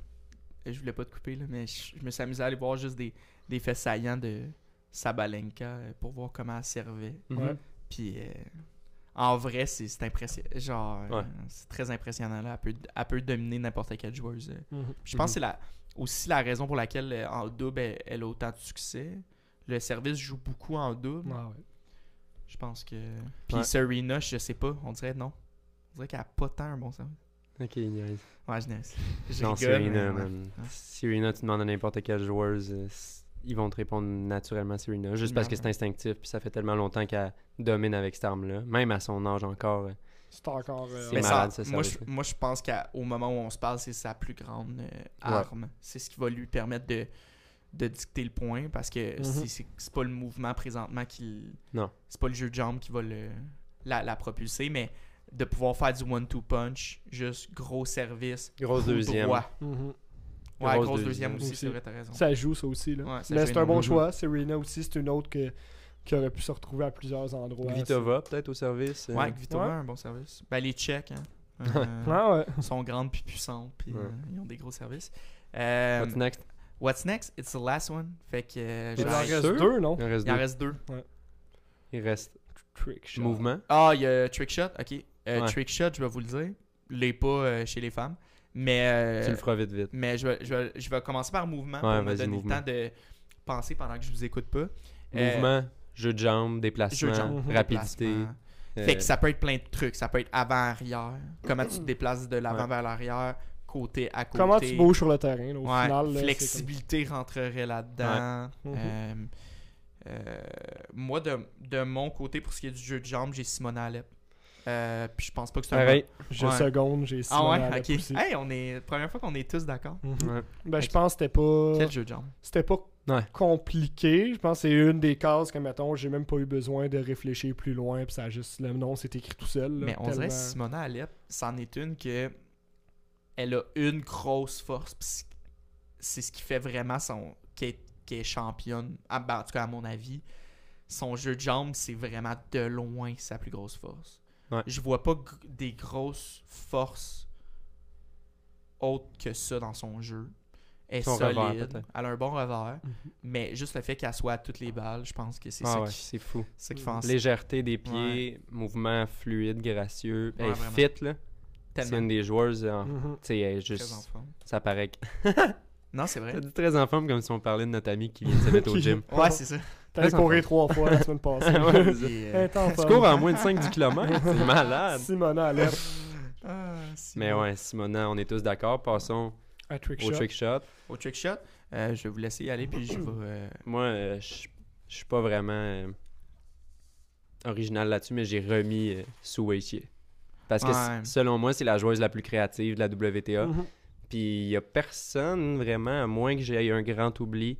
et je voulais pas te couper, là, mais je, je me suis amusé à aller voir juste des, des faits saillants de Sabalenka euh, pour voir comment elle servait. Mhm. Puis euh, en vrai, c'est c'est impressionnant. Genre, euh, Ouais. c'est très impressionnant. Là. Elle, peut, elle peut dominer n'importe quelle joueuse. Mhm. Je pense Mhm. que c'est la, aussi la raison pour laquelle en double, elle, elle a autant de succès. Le service joue beaucoup en double. Ah ouais. Je pense que. Puis Ouais. Serena, je sais pas. On dirait non. On dirait qu'elle a pas tant un bon service. Ok, nice. Ouais, je niaise. Non, rigole, Serena, mais. Ouais. Serena, tu demandes à n'importe quelle joueuse, euh, ils vont te répondre naturellement Serena. Juste parce que c'est instinctif, puis ça fait tellement longtemps qu'elle domine avec cette arme-là. Même à son âge encore. euh, C'est encore. euh, Mais malade, ça, moi, je, moi, je pense qu'au moment où on se parle, c'est sa plus grande euh, arme. C'est ce qui va lui permettre de, de dicter le point parce que Mhm. c'est- c'est pas le mouvement présentement qui. Non. C'est pas le jeu de jambes qui va le, la, la propulser, mais de pouvoir faire du one-two punch, juste gros service. Grosse deuxième. droit. mhm. Ouais, Grosse grosse deuxième deuxième aussi, aussi. c'est vrai, t'as raison. Ça joue ça aussi. Là. Ouais, ça Mais c'est un bon choix. Serena aussi, c'est une autre que, qui aurait pu se retrouver à plusieurs endroits. Vitova, peut-être au service. euh, Ouais, Vitova, Ouais. un bon service. Ben, les Tchèques, hein. Euh, Ah ouais. sont grandes puis puissantes, puis Ouais. euh, ils ont des gros services. Euh, What's next? What's next? It's the last one. Fait que euh, Il en reste deux, non? Il en reste Il en deux. reste deux. Il reste Trick shot. mouvement. Ah, il y a Trick Shot. Ok. Euh, Ouais. Trick Shot, je vais vous le dire. L'est pas euh, chez les femmes. Mais, euh, Tu le feras vite, vite. mais je, vais, je, vais, je vais commencer par mouvement Ouais, pour me donner mouvement. le temps de penser pendant que je vous écoute pas. Euh, Mouvement, jeu de jambes, jeu de déplacement, jambes, rapidité. déplacement. euh, Fait que ça peut être plein de trucs. Ça peut être avant-arrière. Comment tu te déplaces de l'avant Ouais. vers l'arrière, côté à côté. Comment tu bouges sur le terrain, là, au Ouais, final. là, c'est flexibilité rentrerait là-dedans. Ouais. Mhm. Euh, euh, moi, de, de mon côté, pour ce qui est du jeu de jambes, j'ai Simona Alep. Euh, puis je pense pas que c'est un Pareil. Je Ouais. seconde, j'ai Ah Simon ouais, Alep ok. aussi. Hey, on est première fois qu'on est tous d'accord. Mhm. Ouais. Ben, je pense que c'était pas. Quel jeu de jambes? C'était pas Ouais. compliqué. Je pense que c'est une des cases que, mettons, j'ai même pas eu besoin de réfléchir plus loin. Puis ça a juste. Le nom s'est écrit tout seul. là, Mais on tellement- dirait Simona Alep, c'en est une que elle a une grosse force. c'est- ce qui fait vraiment son qu'elle est, championne. Ah, ben, en tout cas, à mon avis, son jeu de jambes, c'est vraiment de loin sa plus grosse force. Ouais. Je vois pas des grosses forces autres que ça dans son jeu. Elle est Son solide, elle a un bon revers, Mhm. mais juste le fait qu'elle soit à toutes les balles, je pense que c'est Ah ça, ouais, qui, c'est fou. ça qui fait Légèreté des pieds, mouvement fluide, gracieux. Elle est fit, là. C'est tellement une des joueuses. euh, Mhm. Tu sais, en juste. forme. Ça paraît que. Non, c'est vrai. T'as dit très en forme comme si on parlait de notre ami qui vient de se mettre au gym. Ouais, c'est ça. T'as courir trois fois la semaine passée. Ouais, euh, Tu cours en moins de 5 du kilomètre. C'est malade. Simona alerte ah, Mais ouais, Simona, on est tous d'accord. Passons trick au shot. trick shot. Au trick shot, euh, je vais vous laisser y aller, puis je vais. euh, Moi, euh, je suis pas vraiment euh, original là-dessus, mais j'ai remis euh, Weiqi. Parce que Ouais. selon moi, c'est la joueuse la plus créative de la WTA. Mhm. Puis il y a personne vraiment, à moins que j'aie un grand oubli,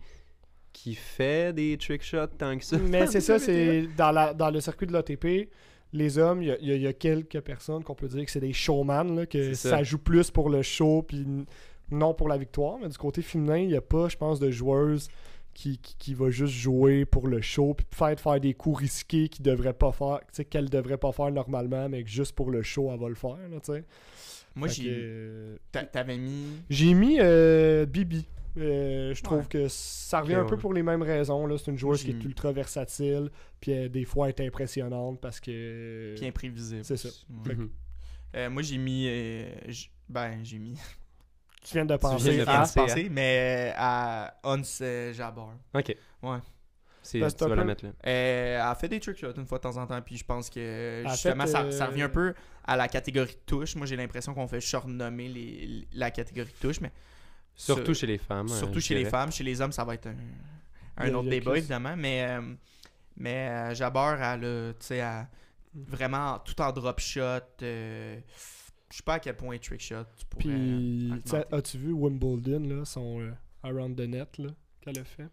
qui fait des trick shots tant que ça. Mais c'est ça, c'est dans, la, dans le circuit de l'ATP, les hommes, il y a- y, y quelques personnes qu'on peut dire que c'est des showman, là, que ça. ça. joue plus pour le show, puis non pour la victoire. Mais du côté féminin, il n'y a pas, je pense, de joueuse qui, qui, qui va juste jouer pour le show, puis faire, faire des coups risqués qu'ils devraient pas faire, tu sais, qu'elle devrait pas faire normalement, mais que juste pour le show, elle va le faire, là, tu sais. Moi, j'ai. euh, t'a- T'avais mis. J'ai mis euh, Bibi. Euh, je trouve Ouais. que ça revient un peu ouais. pour les mêmes raisons. là. C'est une joueuse qui est ultra versatile, puis euh, des fois elle est impressionnante parce que. Puis imprévisible. C'est ça. Ouais. Mhm. Euh, moi, j'ai mis. euh, ben, j'ai mis. Tu viens de viens penser de à. penser. penser, mais euh, à Hans euh, Jabbar. Ok. Ouais. Que tu vas la mettre là. Euh, elle a fait des shots une fois de temps en temps, puis je pense que justement, fait, ça, ça euh, revient un peu à la catégorie de touche. Moi, j'ai l'impression qu'on fait surnommer les, la catégorie de touche, mais Surtout chez les femmes. euh, surtout chez les femmes. Chez les hommes, ça va être un, un autre débat, évidemment, mais, euh, mais euh, Jabbar, elle a, tu sais, elle- vraiment tout en drop shot. Euh, je sais pas à quel point trick shot tu pourrais Puis, tu sais, argumenter. as-tu vu Wimbledon, là, son euh, Around the Net là, qu'elle a fait?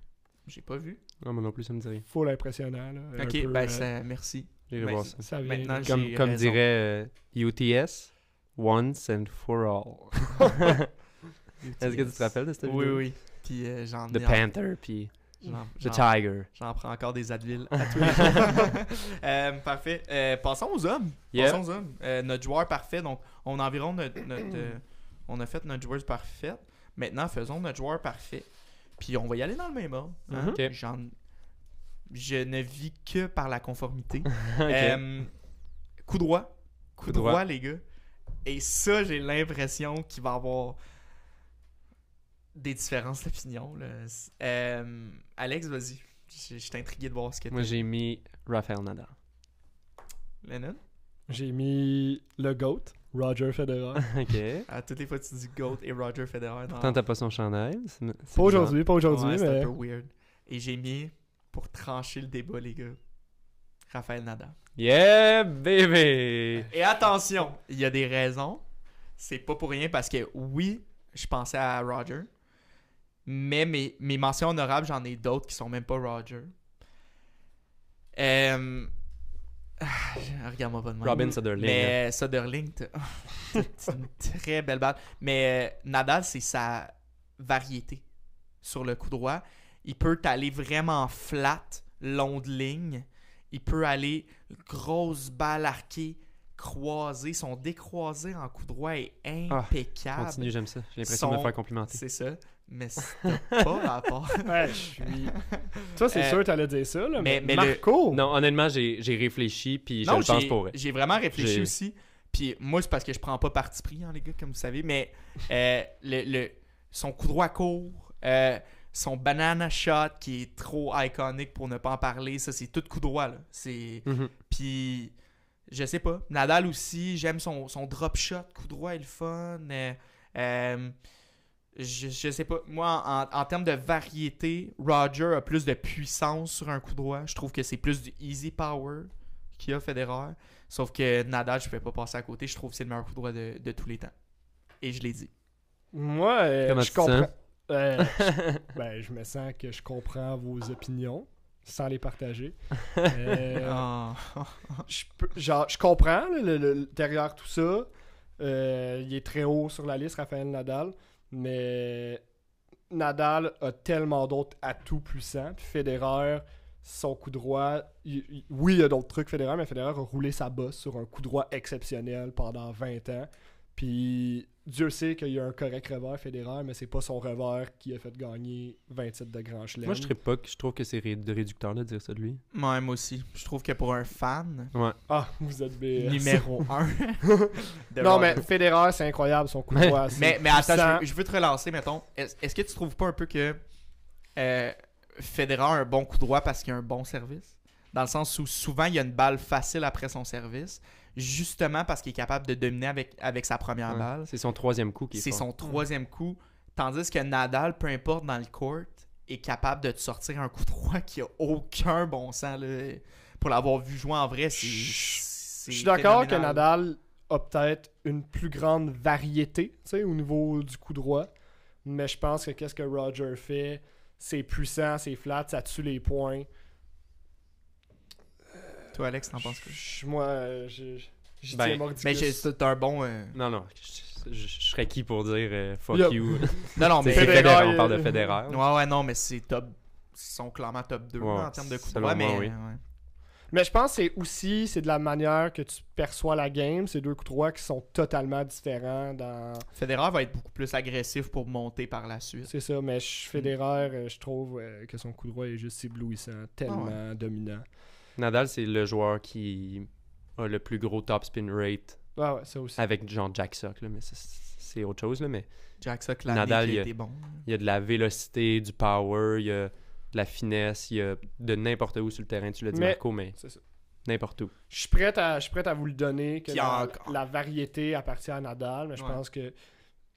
J'ai pas vu. Ah, moi non plus, ça me dit rien. Full impressionnant. Là, Ok, peu, ben euh, ça, merci. J'irai Ben, voir ça. ça vient, maintenant, Comme, comme raison. dirait euh, UTS, once and for all. Est-ce que tu te rappelles de cette Oui, vidéo? oui. Puis euh, j'en The ai- Panther, puis j'en- The Tiger. J'en prends encore des Advil à tous les jours. Euh, parfait. Euh, passons aux hommes. Passons aux hommes. Euh, notre joueur parfait. Donc, on a environ notre. notre, euh, on a fait notre joueur parfait. Maintenant, faisons notre joueur parfait. Puis, on va y aller dans le même ordre. hein. Mhm. Je ne vis que par la conformité. Euh, coup droit. Coup, Coup droit, droit. les gars. Et ça, j'ai l'impression qu'il va y avoir des différences d'opinion. Euh, Alex, vas-y. Je suis intrigué de voir ce que Moi, tu j'ai mis Rafael Nadal. Lennon? J'ai mis le GOAT, Roger Federer. ok. À toutes les fois, tu dis GOAT et Roger Federer. Pourtant, t'as pas son chandail? c'est- c'est Pas bizarre. aujourd'hui, pas aujourd'hui, Ouais, c'est un peu weird. Et j'ai mis, pour trancher le débat, les gars, Raphaël Nadal. Yeah, baby! Et attention, il y a des raisons. C'est pas pour rien parce que oui, je pensais à Roger. Mais mes, mes mentions honorables, j'en ai d'autres qui sont même pas Roger. Euh... ah, Regarde-moi pas de. Robin Soderling. hein. Mais Soderling, t'as- c'est une très belle balle. Mais euh, Nadal, c'est sa variété sur le coup droit. Il peut aller vraiment flat, long de ligne. Il peut aller grosse balle arquée, croisée. Son décroisé en coup droit est impeccable. Continue, j'aime ça. J'ai l'impression de me faire complimenter. C'est ça. Mais c'est pas rapport. Ouais, je suis. Toi, c'est Euh, sûr que t'allais dire ça, là. mais- Mais, mais le- Marco! Non, honnêtement, j'ai réfléchi, puis je le pense j'ai- pour vrai. J'ai vraiment réfléchi aussi. Puis moi, c'est parce que je prends pas parti pris, hein, les gars, comme vous savez. Mais euh, le, le- son coup droit court, euh, son banana shot qui est trop iconique pour ne pas en parler, ça, c'est tout coup droit. Là. C'est... Mhm. Puis, je sais pas. Nadal aussi, j'aime son, son drop shot, coup droit est le fun. euh, euh, je, je sais pas. Moi, en, en termes de variété, Roger a plus de puissance sur un coup droit. Je trouve que c'est plus du easy power qu'il a Federer. Sauf que Nadal, je ne peux pas passer à côté. Je trouve que c'est le meilleur coup droit de, de tous les temps. Et je l'ai dit. Moi, euh, je comprends. Euh, ben, je me sens que je comprends vos opinions sans les partager. Euh, Ah. je, peux- genre, je comprends là, le, le- derrière tout ça. euh, il est très haut sur la liste, Raphaël Nadal. Mais Nadal a tellement d'autres atouts puissants. Puis Federer, son coup droit, oui, il y a d'autres trucs Federer, mais Federer a roulé sa bosse sur un coup droit exceptionnel pendant 20 ans. Puis Dieu sait qu'il y a un correct revers Federer, mais c'est pas son revers qui a fait gagner 20 titres de Grand Chelem. Moi, je serais pas que je trouve que c'est ré- de réducteur de dire ça de lui. Ouais, moi aussi. Je trouve que pour un fan, Ouais. Ah, vous êtes BS. numéro 1. Non, mais Federer, c'est incroyable son coup de Mais- Mais, mais attends, je je veux te relancer, mettons. Est-ce est-ce que tu trouves pas un peu que euh, Federer a un bon coup droit parce qu'il a un bon service? Dans le sens où souvent il y a une balle facile après son service, justement parce qu'il est capable de dominer avec, avec sa première Ouais. balle. C'est son troisième coup qui est C'est son troisième coup. Tandis que Nadal, peu importe dans le court, est capable de te sortir un coup droit qui a aucun bon sens. là. Pour l'avoir vu jouer en vrai, c'est. Je suis d'accord que. Nadal a peut-être une plus grande variété tu sais, au niveau du coup droit. Mais je pense que qu'est-ce que Roger fait, c'est puissant, c'est flat, ça tue les points. Toi, Alex, t'en penses quoi? Je- Moi, euh, je- j'y Ben, tiens mordicus. Mais j'ai- c'est un bon. euh, Non, non, je, je- je serais qui pour dire euh, fuck you? Non, non, mais. Federer, Federer, on euh, parle de Federer. Ouais, ouais, non, mais c'est top. Ils sont clairement top 2 Ouais, en termes de coups selon droit, mais. oui. ouais. Mais je pense que c'est aussi c'est de la manière que tu perçois la game. C'est deux coups droits qui sont totalement différents dans. Federer va être beaucoup plus agressif pour monter par la suite. C'est ça, mais je- Federer, euh, je trouve euh, que son coup droit est juste éblouissant, tellement Ah dominant. Nadal, c'est le joueur qui a le plus gros top spin rate Ah ouais, ça aussi. avec genre Jack Sock, là, mais c'est- autre chose. Là, mais Jack Sock, Nadal, il y a bon. il y a de la vélocité, du power, il y a de la finesse, il y a de n'importe où sur le terrain. Tu l'as dit, Mais- Marco, mais C'est ça. n'importe où. Je suis prêt à, je suis prêt à vous le donner, que la, la variété appartient à Nadal, mais je Ouais. pense que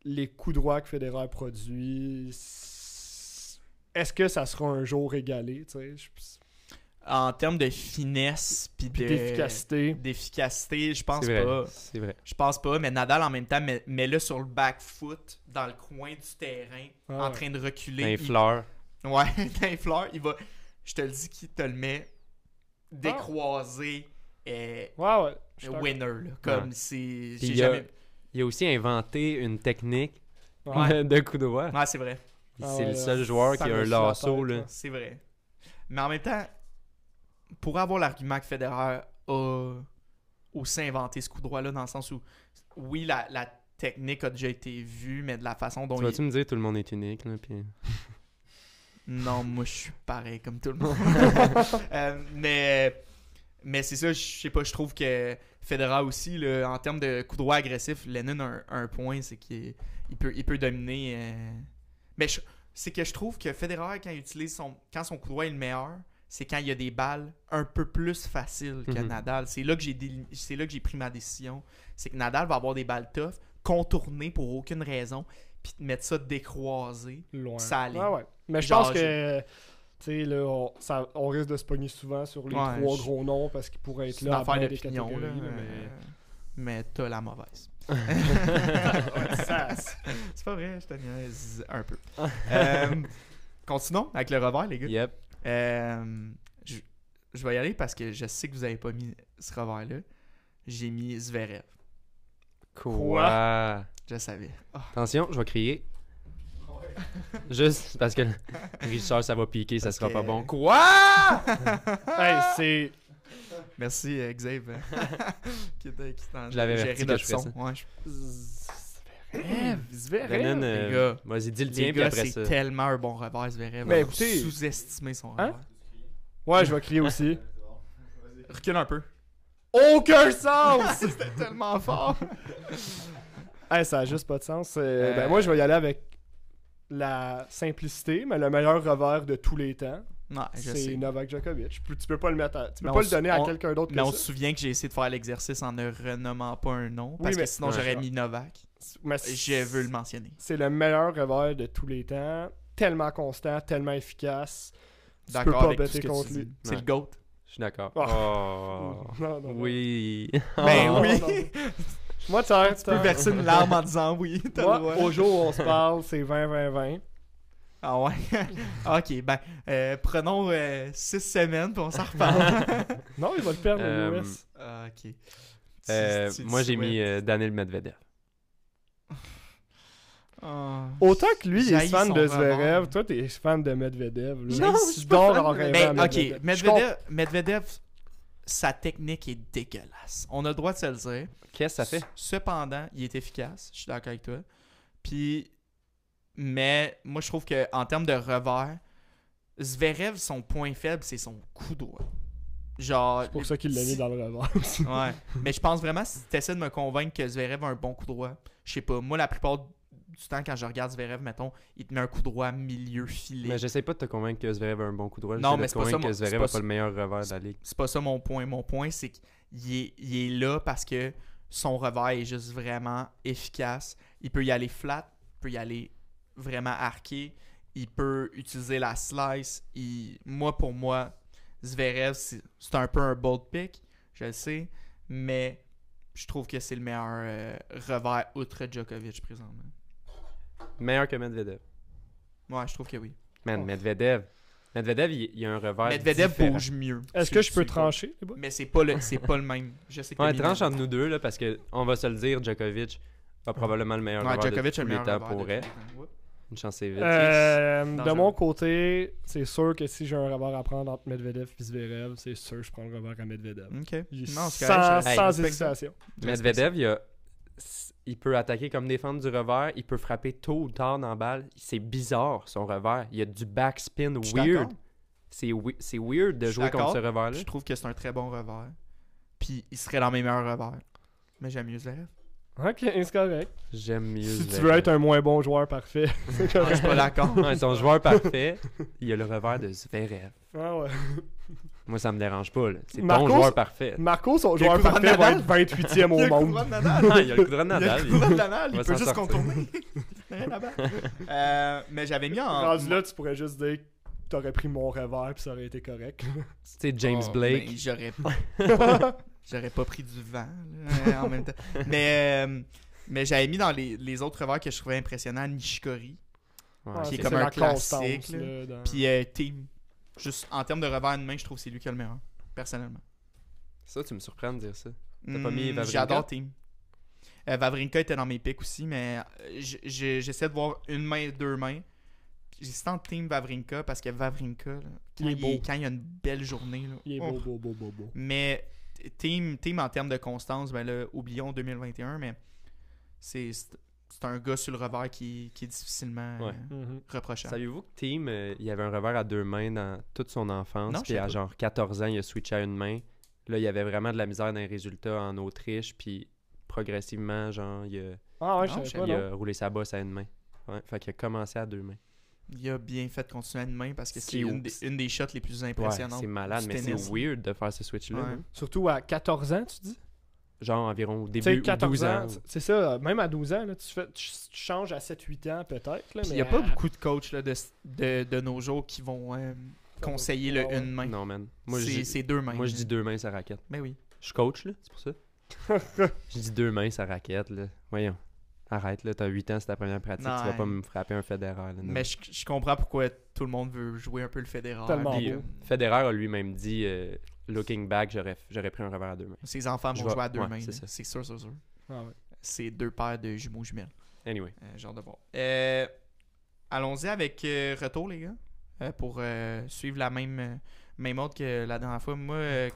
les coups droits que Federer produit, est-ce que ça sera un jour égalé, tu sais? Je- En termes de finesse puis Puis de- d'efficacité. d'efficacité, je pense vrai. pas. C'est vrai. Je pense pas, mais Nadal en même temps, met- mets-le sur le back foot, dans le coin du terrain, Ah en train de reculer. Un Il- fleur. Ouais, d'un fleur, il va. Je te le dis qu'il te le met décroisé et ouais. je suis winner, là. Comme Ouais. J'ai il a- jamais. Il a aussi inventé une technique. Ouais. de coup droit. Ouais, c'est vrai. Ah c'est ouais, le seul joueur qui a un lasso. là. C'est vrai. Mais en même temps, pour avoir l'argument que Federer a aussi inventé ce coup droit-là, dans le sens où, oui, la, la technique a déjà été vue, mais de la façon dont Tu il. vas-tu me dire tout le monde est unique? Là, puis... Non, moi, je suis pareil comme tout le monde. Euh, mais mais c'est ça, je sais pas, je trouve que Federer aussi, là, en termes de coup droit agressif, Lennon a un, un point, c'est qu'il il peut, il peut dominer. euh, Mais c'est que je trouve que Federer, quand il utilise son, quand son coup droit est le meilleur, c'est quand il y a des balles un peu plus faciles que Mhm. Nadal. C'est là que j'ai déli- c'est là que j'ai pris ma décision. C'est que Nadal va avoir des balles tough, contournées pour aucune raison, puis te mettre ça décroisé. Loin. Ça allait. Ouais, ouais. Mais je pense que, tu sais, là, on, ça- on risque de se pogner souvent sur les Ouais, trois je- gros noms parce qu'ils pourraient être là à des là. catégories, là, euh, Mais t'as la mauvaise. mais- C'est pas vrai, je te niaise un peu. Euh, continuons avec le revers, les gars. Yep. Euh, je, je vais y aller parce que je sais que vous avez pas mis ce revers-là. J'ai mis Zverev. Quoi? Je savais. Ah, Attention, je vais crier. Juste parce que Richard, ça va piquer, ça Parce sera pas bon. Quoi? Hey, c'est. Merci, euh, Xavier. qui était qui Je l'avais géré averti que notre je son. ça. Ouais, je- Zverev. Brennan, euh, les gars. vas-y, dis le Les tien, puis gars, après c'est ça. tellement un bon revers, Zverev. Mais On écoutez- Sous-estimer son Hein? revers. Ouais, je vais crier aussi. Recule un peu. Aucun sens! C'était tellement fort. hey, ça a juste pas de sens. Euh, Euh, Ben, moi, je vais y aller avec la simplicité, mais le meilleur revers de tous les temps, Non, je c'est sais. Novak Djokovic. Tu peux- Tu peux pas le mettre à- tu peux Mais pas le donner à on- quelqu'un d'autre Mais que on se souvient que j'ai essayé de faire l'exercice en ne renommant pas un nom. Parce mais- que sinon, Ouais. j'aurais mis Novak. Mais Je veux le mentionner. C'est le meilleur revers de tous les temps. Tellement constant, tellement efficace. D'accord pas avec tout ce que contre tu lui. dis. C'est Ouais. le GOAT. Je suis d'accord. Oh. Oh. Non, non, non. Oui. Ben Oh, oui. Moi, tu Tu peux verser une larme en disant oui. T'as Moi, le droit. au jour où on se parle, c'est 20-20-20. Ah ouais. ok, ben, euh, prenons 6 semaines puis on s'en reparle. Non, il va le perdre, Euh, le US. Ah, ok. Euh, Tu- tu- moi, j'ai mis euh, Daniel Medvedev. Ah. Autant que lui, il est fan de. Zverev, toi, t'es fan de Medvedev. là. Non, Tu je suis pas dors fan en rêvant Ben, ok, Medvedev, Medvedev, sa technique est dégueulasse. On a le droit de se le dire. Qu'est-ce que ça fait? Cependant, il est efficace. Je suis d'accord avec toi. Puis, mais moi, je trouve que en termes de revers, Zverev, son point faible, c'est son coup droit. Genre. C'est pour ça qu'il l'a mis dans le revers aussi. Ouais. Mais je pense vraiment, si tu essaies de me convaincre que Zverev a un bon coup droit, je sais pas. Moi, la plupart du temps, quand je regarde Zverev, mettons, il te met un coup droit milieu filet. Mais j'essaie pas de te convaincre que Zverev a un bon coup droit. Non, mais c'est pas ça, que Zverev pas pas le meilleur revers de la ligue. C'est pas ça mon point. Mon point, c'est qu'il est, il est là parce que son revers est juste vraiment efficace. Il peut y aller flat, il peut y aller vraiment arqué, il peut utiliser la slice. Il- Moi, pour moi, Zverev, c'est c'est un peu un bold pick, je le sais, mais je trouve que c'est le meilleur euh, revers outre Djokovic présentement. Meilleur que Medvedev. Ouais, je trouve que oui. Man, Oh. Medvedev. Medvedev, il, il a un revers. Medvedev différent. bouge mieux. Est-ce que je peux trancher? Mais c'est pas le c'est pas le même. Je sais que Ouais, tranche entre nous deux, là, parce que on va se le dire, Djokovic a probablement le meilleur Ouais, revers Djokovic de a tous le les temps pour. Une chance vite. Euh, de mon côté, c'est sûr que si j'ai un revers à prendre entre Medvedev et Zverev, c'est sûr que je prends le revers à Medvedev. Ok. Non, sans sans hésitation. Medvedev, il, a- il peut attaquer comme défendre du revers, il peut frapper tôt ou tard dans la balle. C'est bizarre son revers. Il y a du backspin weird. C'est we- c'est weird de jouer contre ce revers-là. Je trouve que c'est un très bon revers. Puis il serait dans mes meilleurs revers. Mais j'aime mieux Zverev. Ok, c'est correct. J'aime mieux. Si tu veux être un moins bon joueur parfait, c'est Non, je correct. suis pas d'accord. Son joueur parfait, il a le revers de Zverev. Ah ouais. Moi, ça me dérange pas. là. C'est ton joueur parfait. Marco, son y joueur parfait, va Nadal. être 28e Il y a au monde. Nadal. Ah, il y a le coup de Il y a Nadal. le coup de Nadal, Il peut juste sortir. contourner. Rien battre. Euh, mais j'avais mis en. Rendu là, tu pourrais juste dire que t'aurais pris mon revers puis ça aurait été correct. Tu sais, James Oh, Blake. ben, J'aurais pas. J'aurais pas pris du vent là, en même temps. Mais, euh, mais j'avais mis dans les, les autres revers que je trouvais impressionnants Nishikori. Ouais, qui est comme un la classique, là. dans- Puis euh, Team. Juste en termes de revers de main, je trouve que c'est lui qui a le meilleur. Personnellement. Ça, tu me surprends de dire ça. pas Hmm, mis Wawrinka? J'adore Team. Euh, Wawrinka était dans mes picks aussi, mais j'essaie de voir une main, deux mains. J'hésitais entre Team Wawrinka parce que Wawrinka, là, quand, Il est il, beau. quand il a une belle journée, là, Il est oh. beau, beau, beau, beau, beau. Mais team, team en termes de constance, ben là, oublions 2021, mais c'est c'est un gars sur le revers qui, qui est difficilement Ouais. euh, Mhm. reprochable. Saviez-vous que Team, euh, il avait un revers à deux mains dans toute son enfance. Non, puis à pas. genre 14 ans, il a switché à une main. Là, il y avait vraiment de la misère dans les résultats en Autriche. Puis progressivement, genre, il a, Ah ouais, je Non, savais je pas, il a roulé sa bosse à une main. Ouais, fait qu'il a commencé à deux mains. Il a bien fait de continuer à une main parce que Ce c'est une, des- une des shots les plus Ouais, impressionnantes. c'est malade, mais c'est weird de faire ce switch-là. Ouais. hein. Surtout à 14 ans, tu dis? Genre environ au Tu début sais, ou 14 12 ans. ans, c'est ça, même à 12 ans, là, tu, fais, tu, tu changes à 7-8 ans peut-être. il mais n'y a pas beaucoup de coachs là, de, de, de nos jours qui vont euh, conseiller le une main. Non, man. Moi, je C'est deux mains. moi, je dis deux mains sa raquette. Ben oui. Je suis coach, là, c'est pour ça. je dis deux mains sa raquette, là. Voyons. Arrête, là, t'as 8 ans, c'est ta première pratique. Non, tu vas pas me frapper un Federer. Mais je, je comprends pourquoi tout le monde veut jouer un peu le Federer. Tellement puis, beau. euh, Federer a lui-même dit, euh, looking back, j'aurais pris un revers à deux mains. Ses enfants vont jouer à deux ouais, mains. c'est sûr, c'est sûr. Ah ouais. C'est deux paires de jumeaux jumelles. Anyway. Euh, genre de voir. Euh, Allons-y avec euh, retour, les gars. Euh, pour euh, suivre la même, euh, même ordre que la dernière fois. Moi, euh,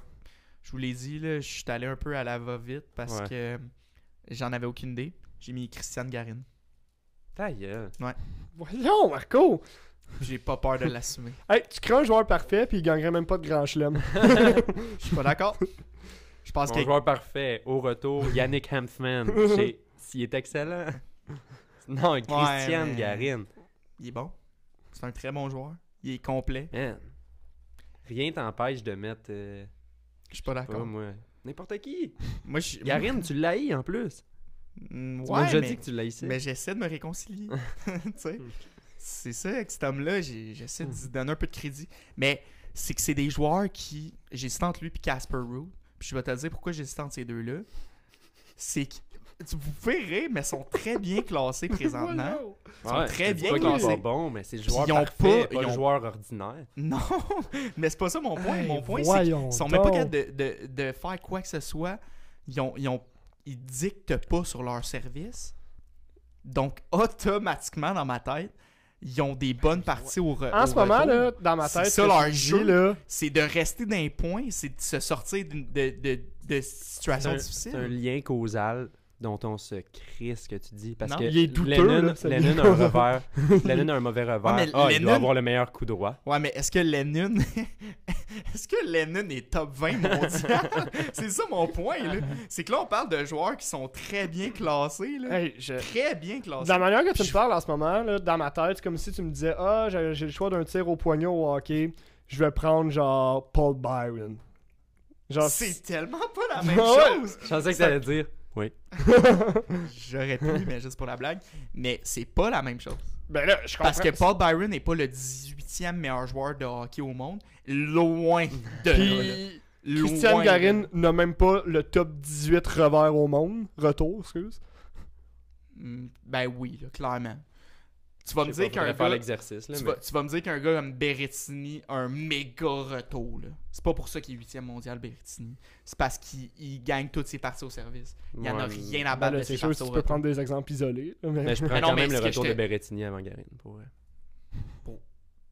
je vous l'ai dit, là, je suis allé un peu à la va-vite parce Ouais. que euh, j'en avais aucune idée. J'ai mis Christiane Garin. Ta gueule. Voyons, Marco! J'ai pas peur de l'assumer. Hey, tu crées un joueur parfait puis il gagnerait même pas de grand chelem. Je suis pas d'accord. Je pense Mon que joueur parfait, au retour, Yannick. J'ai- S'il est excellent. Non, Christian mais- Garin. il est bon. C'est un très bon joueur. Il est complet. Man. Rien t'empêche de mettre. euh, Je suis pas d'accord. moi. N'importe qui. Moi, je Garin, tu l'haïs en plus. Mm, Tu m'as Ouais, déjà mais, dit que tu l'haïssais. mais j'essaie de me réconcilier. tu sais. C'est ça, avec cet homme-là, j'essaie de lui donner un peu de crédit. Mais c'est que c'est des joueurs qui. J'hésite entre lui et Casper Ruud. Puis je vais te dire pourquoi j'hésite entre ces deux-là. C'est que. Vous rire, mais ils sont très bien classés présentement. Ils sont Ouais, très bien pas classés. pas bon, mais c'est le joueur ils ont parfait, pas- pas, ils le ont- joueur ordinaire. Non, mais c'est pas ça mon point. Hey, mon point, c'est qu'ils sont même pas capables de, de, de faire quoi que ce soit. Ils, ont, ils, ont, ils dictent pas sur leur service. Donc, automatiquement, dans ma tête, ils ont des bonnes parties au, re- En au ce moment, là, dans ma C'est tête, ça, ce que leur jeu. là, C'est de rester d'un point, c'est de se sortir d'une- de, de, de C'est situations un, difficiles. c'est un lien causal dont on se crisse que tu dis. Parce Non. que Il est douteux, Lennon, là, celui-là. Lennon a un revers. Lennon a un mauvais revers. ah, il doit avoir le meilleur coup droit. Ouais, mais est-ce que Lennon. est-ce que Lennon est top 20 mondial? C'est ça mon point, là. C'est que là, on parle de joueurs qui sont très bien classés, là. Hey, je- Très bien classés. De la manière que tu me parles en ce moment, là, dans ma tête, c'est comme si tu me disais Ah, j'ai j'ai le choix d'un tir au poignet au hockey, je vais prendre genre Paul Byron. Genre, C'est tellement pas la même chose. Je pensais que ça allait dire. Oui. J'aurais pu, mais juste pour la blague. Mais c'est pas la même chose. Ben là, je comprends. Parce que Paul Byron n'est pas le 18e meilleur joueur de hockey au monde. Loin de. Puis, Loin Christian Garin n'a même pas le top 18 revers au monde. Retour, excuse. Mm, Ben oui, là, clairement. Tu vas me dire qu'un gars. l'exercice. là, Tu mais- vas, tu vas me dire qu'un gars comme Berrettini a un méga retour. là. C'est pas pour ça qu'il est 8e mondial, Berrettini. C'est parce qu'il il gagne toutes ses parties au service. Il n'y en a rien à Ben battre là, de c'est ses sûr au tu peux retour. prendre des exemples isolés. Mais... Mais je prends Mais non, quand même le retour de Berrettini avant Garin. Pour vrai.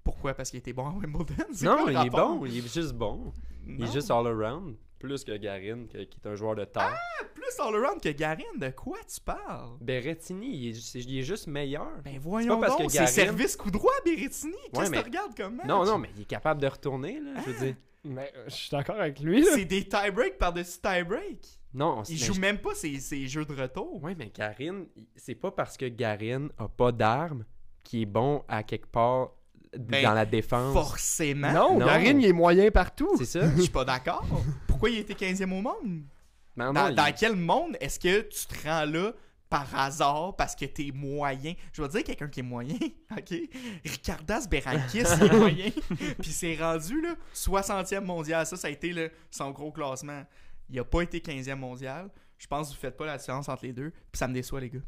Pourquoi? Parce qu'il était bon à Wimbledon? Non, il est bon. Il est juste bon. Il est juste all-around. Plus que Garin, que- qui est un joueur de terre. plus all-around que Garin. De quoi tu parles? Berrettini, il est, c'est- il est juste meilleur. Ben voyons parce donc, c'est service coup droit, Berrettini. Qu'est-ce que mais- tu regardes comme match? Non, non, mais il est capable de retourner, là. Je veux dire. Mais euh, je suis d'accord avec lui. là. C'est des tie-break par-dessus tie-break. Non, Il joue même pas ses, ses jeux de retour. Ouais, mais Garin, c'est pas parce que Garin a pas d'armes qu'il est bon à quelque part Ben, dans la défense. Forcément. Non, Non. Il est moyen partout. C'est ça? Je suis pas d'accord. Pourquoi il était 15e au monde? Non, non, Dans, il- dans quel monde est-ce que tu te rends là par hasard parce que t'es moyen? Je vais dire quelqu'un qui est moyen, ok? Ricardas Berankis il est moyen. Puis c'est rendu là 60e mondial. Ça, ça a été là, son gros classement. Il a pas été 15e mondial. Je pense que vous faites pas la différence entre les deux. Puis ça me déçoit, les gars.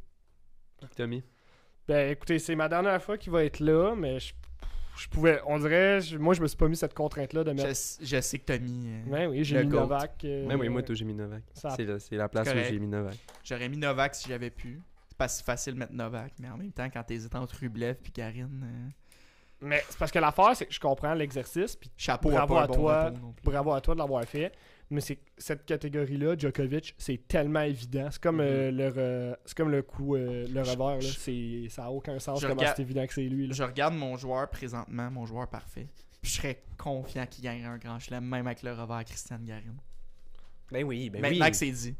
Tommy. Ben écoutez, c'est ma dernière fois qu'il va être là, mais je, je pouvais, on dirait, je- moi je me suis pas mis cette contrainte-là de mettre. je sais que t'as mis. euh, Ben oui, j'ai le mis GOAT. Novak. euh, oui, moi, toi, j'ai mis Novak. ça- C'est la, c'est la place où j'ai mis Novak. J'aurais mis Novak si j'avais pu. C'est pas si facile de mettre Novak, mais en même temps, quand t'hésites entre Rublev puis Karine, euh, Mais c'est parce que l'affaire, c'est que je comprends l'exercice, puis chapeau Bravo à bon toi. bravo à toi de l'avoir fait. Mais c'est cette catégorie-là, Djokovic, c'est tellement évident. C'est comme, euh, le, re- c'est comme le coup, euh, le Je- revers. Là. je- C'est, ça a aucun sens je comment regarde- c'est évident que c'est lui. Là. Je regarde mon joueur présentement, mon joueur parfait. puis Je serais confiant qu'il gagne un grand chelem, même avec le revers à Christian Garin. Ben oui, ben Maintenant oui. que c'est dit.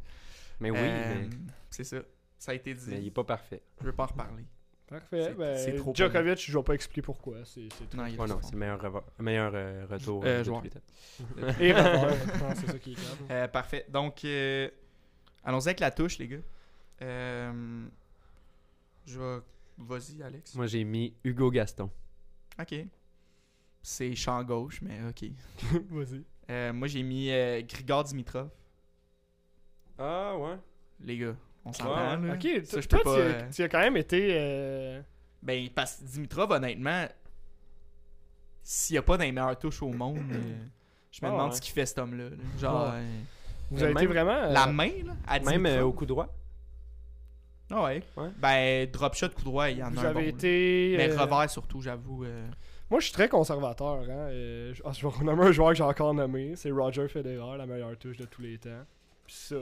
Mais oui, Euh, mais, C'est ça. Ça a été dit. mais il est pas parfait. Je veux pas en reparler. Parfait. c'est- Ben, c'est trop Djokovic, je vais pas expliquer pourquoi. C'est. Non, Oh non, c'est le meilleur, euh, retour Euh, euh, de joueur. tous les temps. Et revers. Non, c'est ça qui est grave. Euh, parfait. Donc, euh, allons-y avec la touche, les gars. Euh, je vais. Vas-y, Alex. Moi, j'ai mis Hugo Gaston. Ok. C'est champ gauche, mais ok. Vas-y. Euh, moi, j'ai mis euh, Grigor Dimitrov. Ah, ouais. Les gars, on Ouais, s'entend. là. Ok, Ça, je toi, pas, tu, as, euh, tu as quand même été. euh, Ben, parce que Dimitrov, honnêtement, s'il n'y a pas les meilleures touches au monde, euh, je me Ah, demande ouais. ce qu'il fait cet homme-là. là. Genre, Ouais. euh, Vous avez été vraiment. euh, la main, là, à Même euh, au coup droit? Ah ouais. Ouais. Ben, drop shot, coup droit, il y en Vous a un avez bon, là. été. Mais euh, revers, surtout, j'avoue. euh, Moi, je suis très conservateur. Hein. euh, je, ah, je vais renommer un joueur que j'ai encore nommé. C'est Roger Federer, la meilleure touche de tous les temps. Puis ça,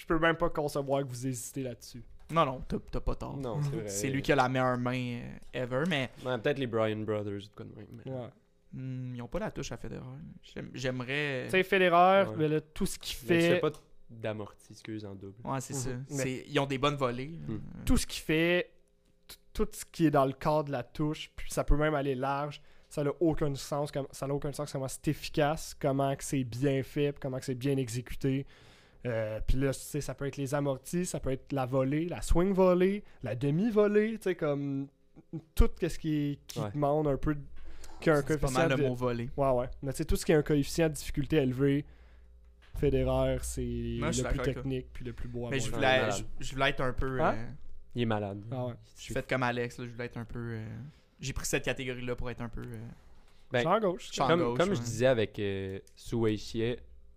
je, peux même pas concevoir que vous hésitez là-dessus. Non, non, t'as t'as pas tort. Non, c'est vrai. C'est lui qui a la meilleure main euh, ever, mais Ouais, Peut-être les Bryan Brothers, de quoi de même. mais- Ouais. hmm, ils ont pas la touche à Federer. J'aime- J'aimerais. Tu sais, Federer, Ouais. mais là, tout ce qu'il Mais tu fait. fais pas d'amorti, excuse, en double. Ouais, c'est ça. Mhm. C'est- Ils ont des bonnes volées. Hmm. Tout ce qu'il fait, tout ce qui est dans le cadre de la touche, puis ça peut même aller large. Ça n'a aucun sens, comme, ça n'a aucun sens comment c'est efficace, comment que c'est bien fait, puis comment que c'est bien exécuté. Euh, puis là, tu sais, ça peut être les amortis, ça peut être la volée, la swing volée, la demi-volée, tu sais, comme tout ce qui, qui Ouais. demande un peu, de- qui a un C'est pas coefficient mal le de- mot volé. Ouais, ouais. Mais tu sais, tout ce qui a un coefficient de difficulté élevé, Federer, c'est le plus technique puis le plus beau à Mais je voulais, je, je voulais être un peu. Hein? euh, Il est malade. Ah ouais. je suis fait comme Alex, là, je voulais être un peu. euh, J'ai pris cette catégorie-là pour être un peu. euh, Ben, Champ gauche. champ comme, gauche, comme je disais avec euh,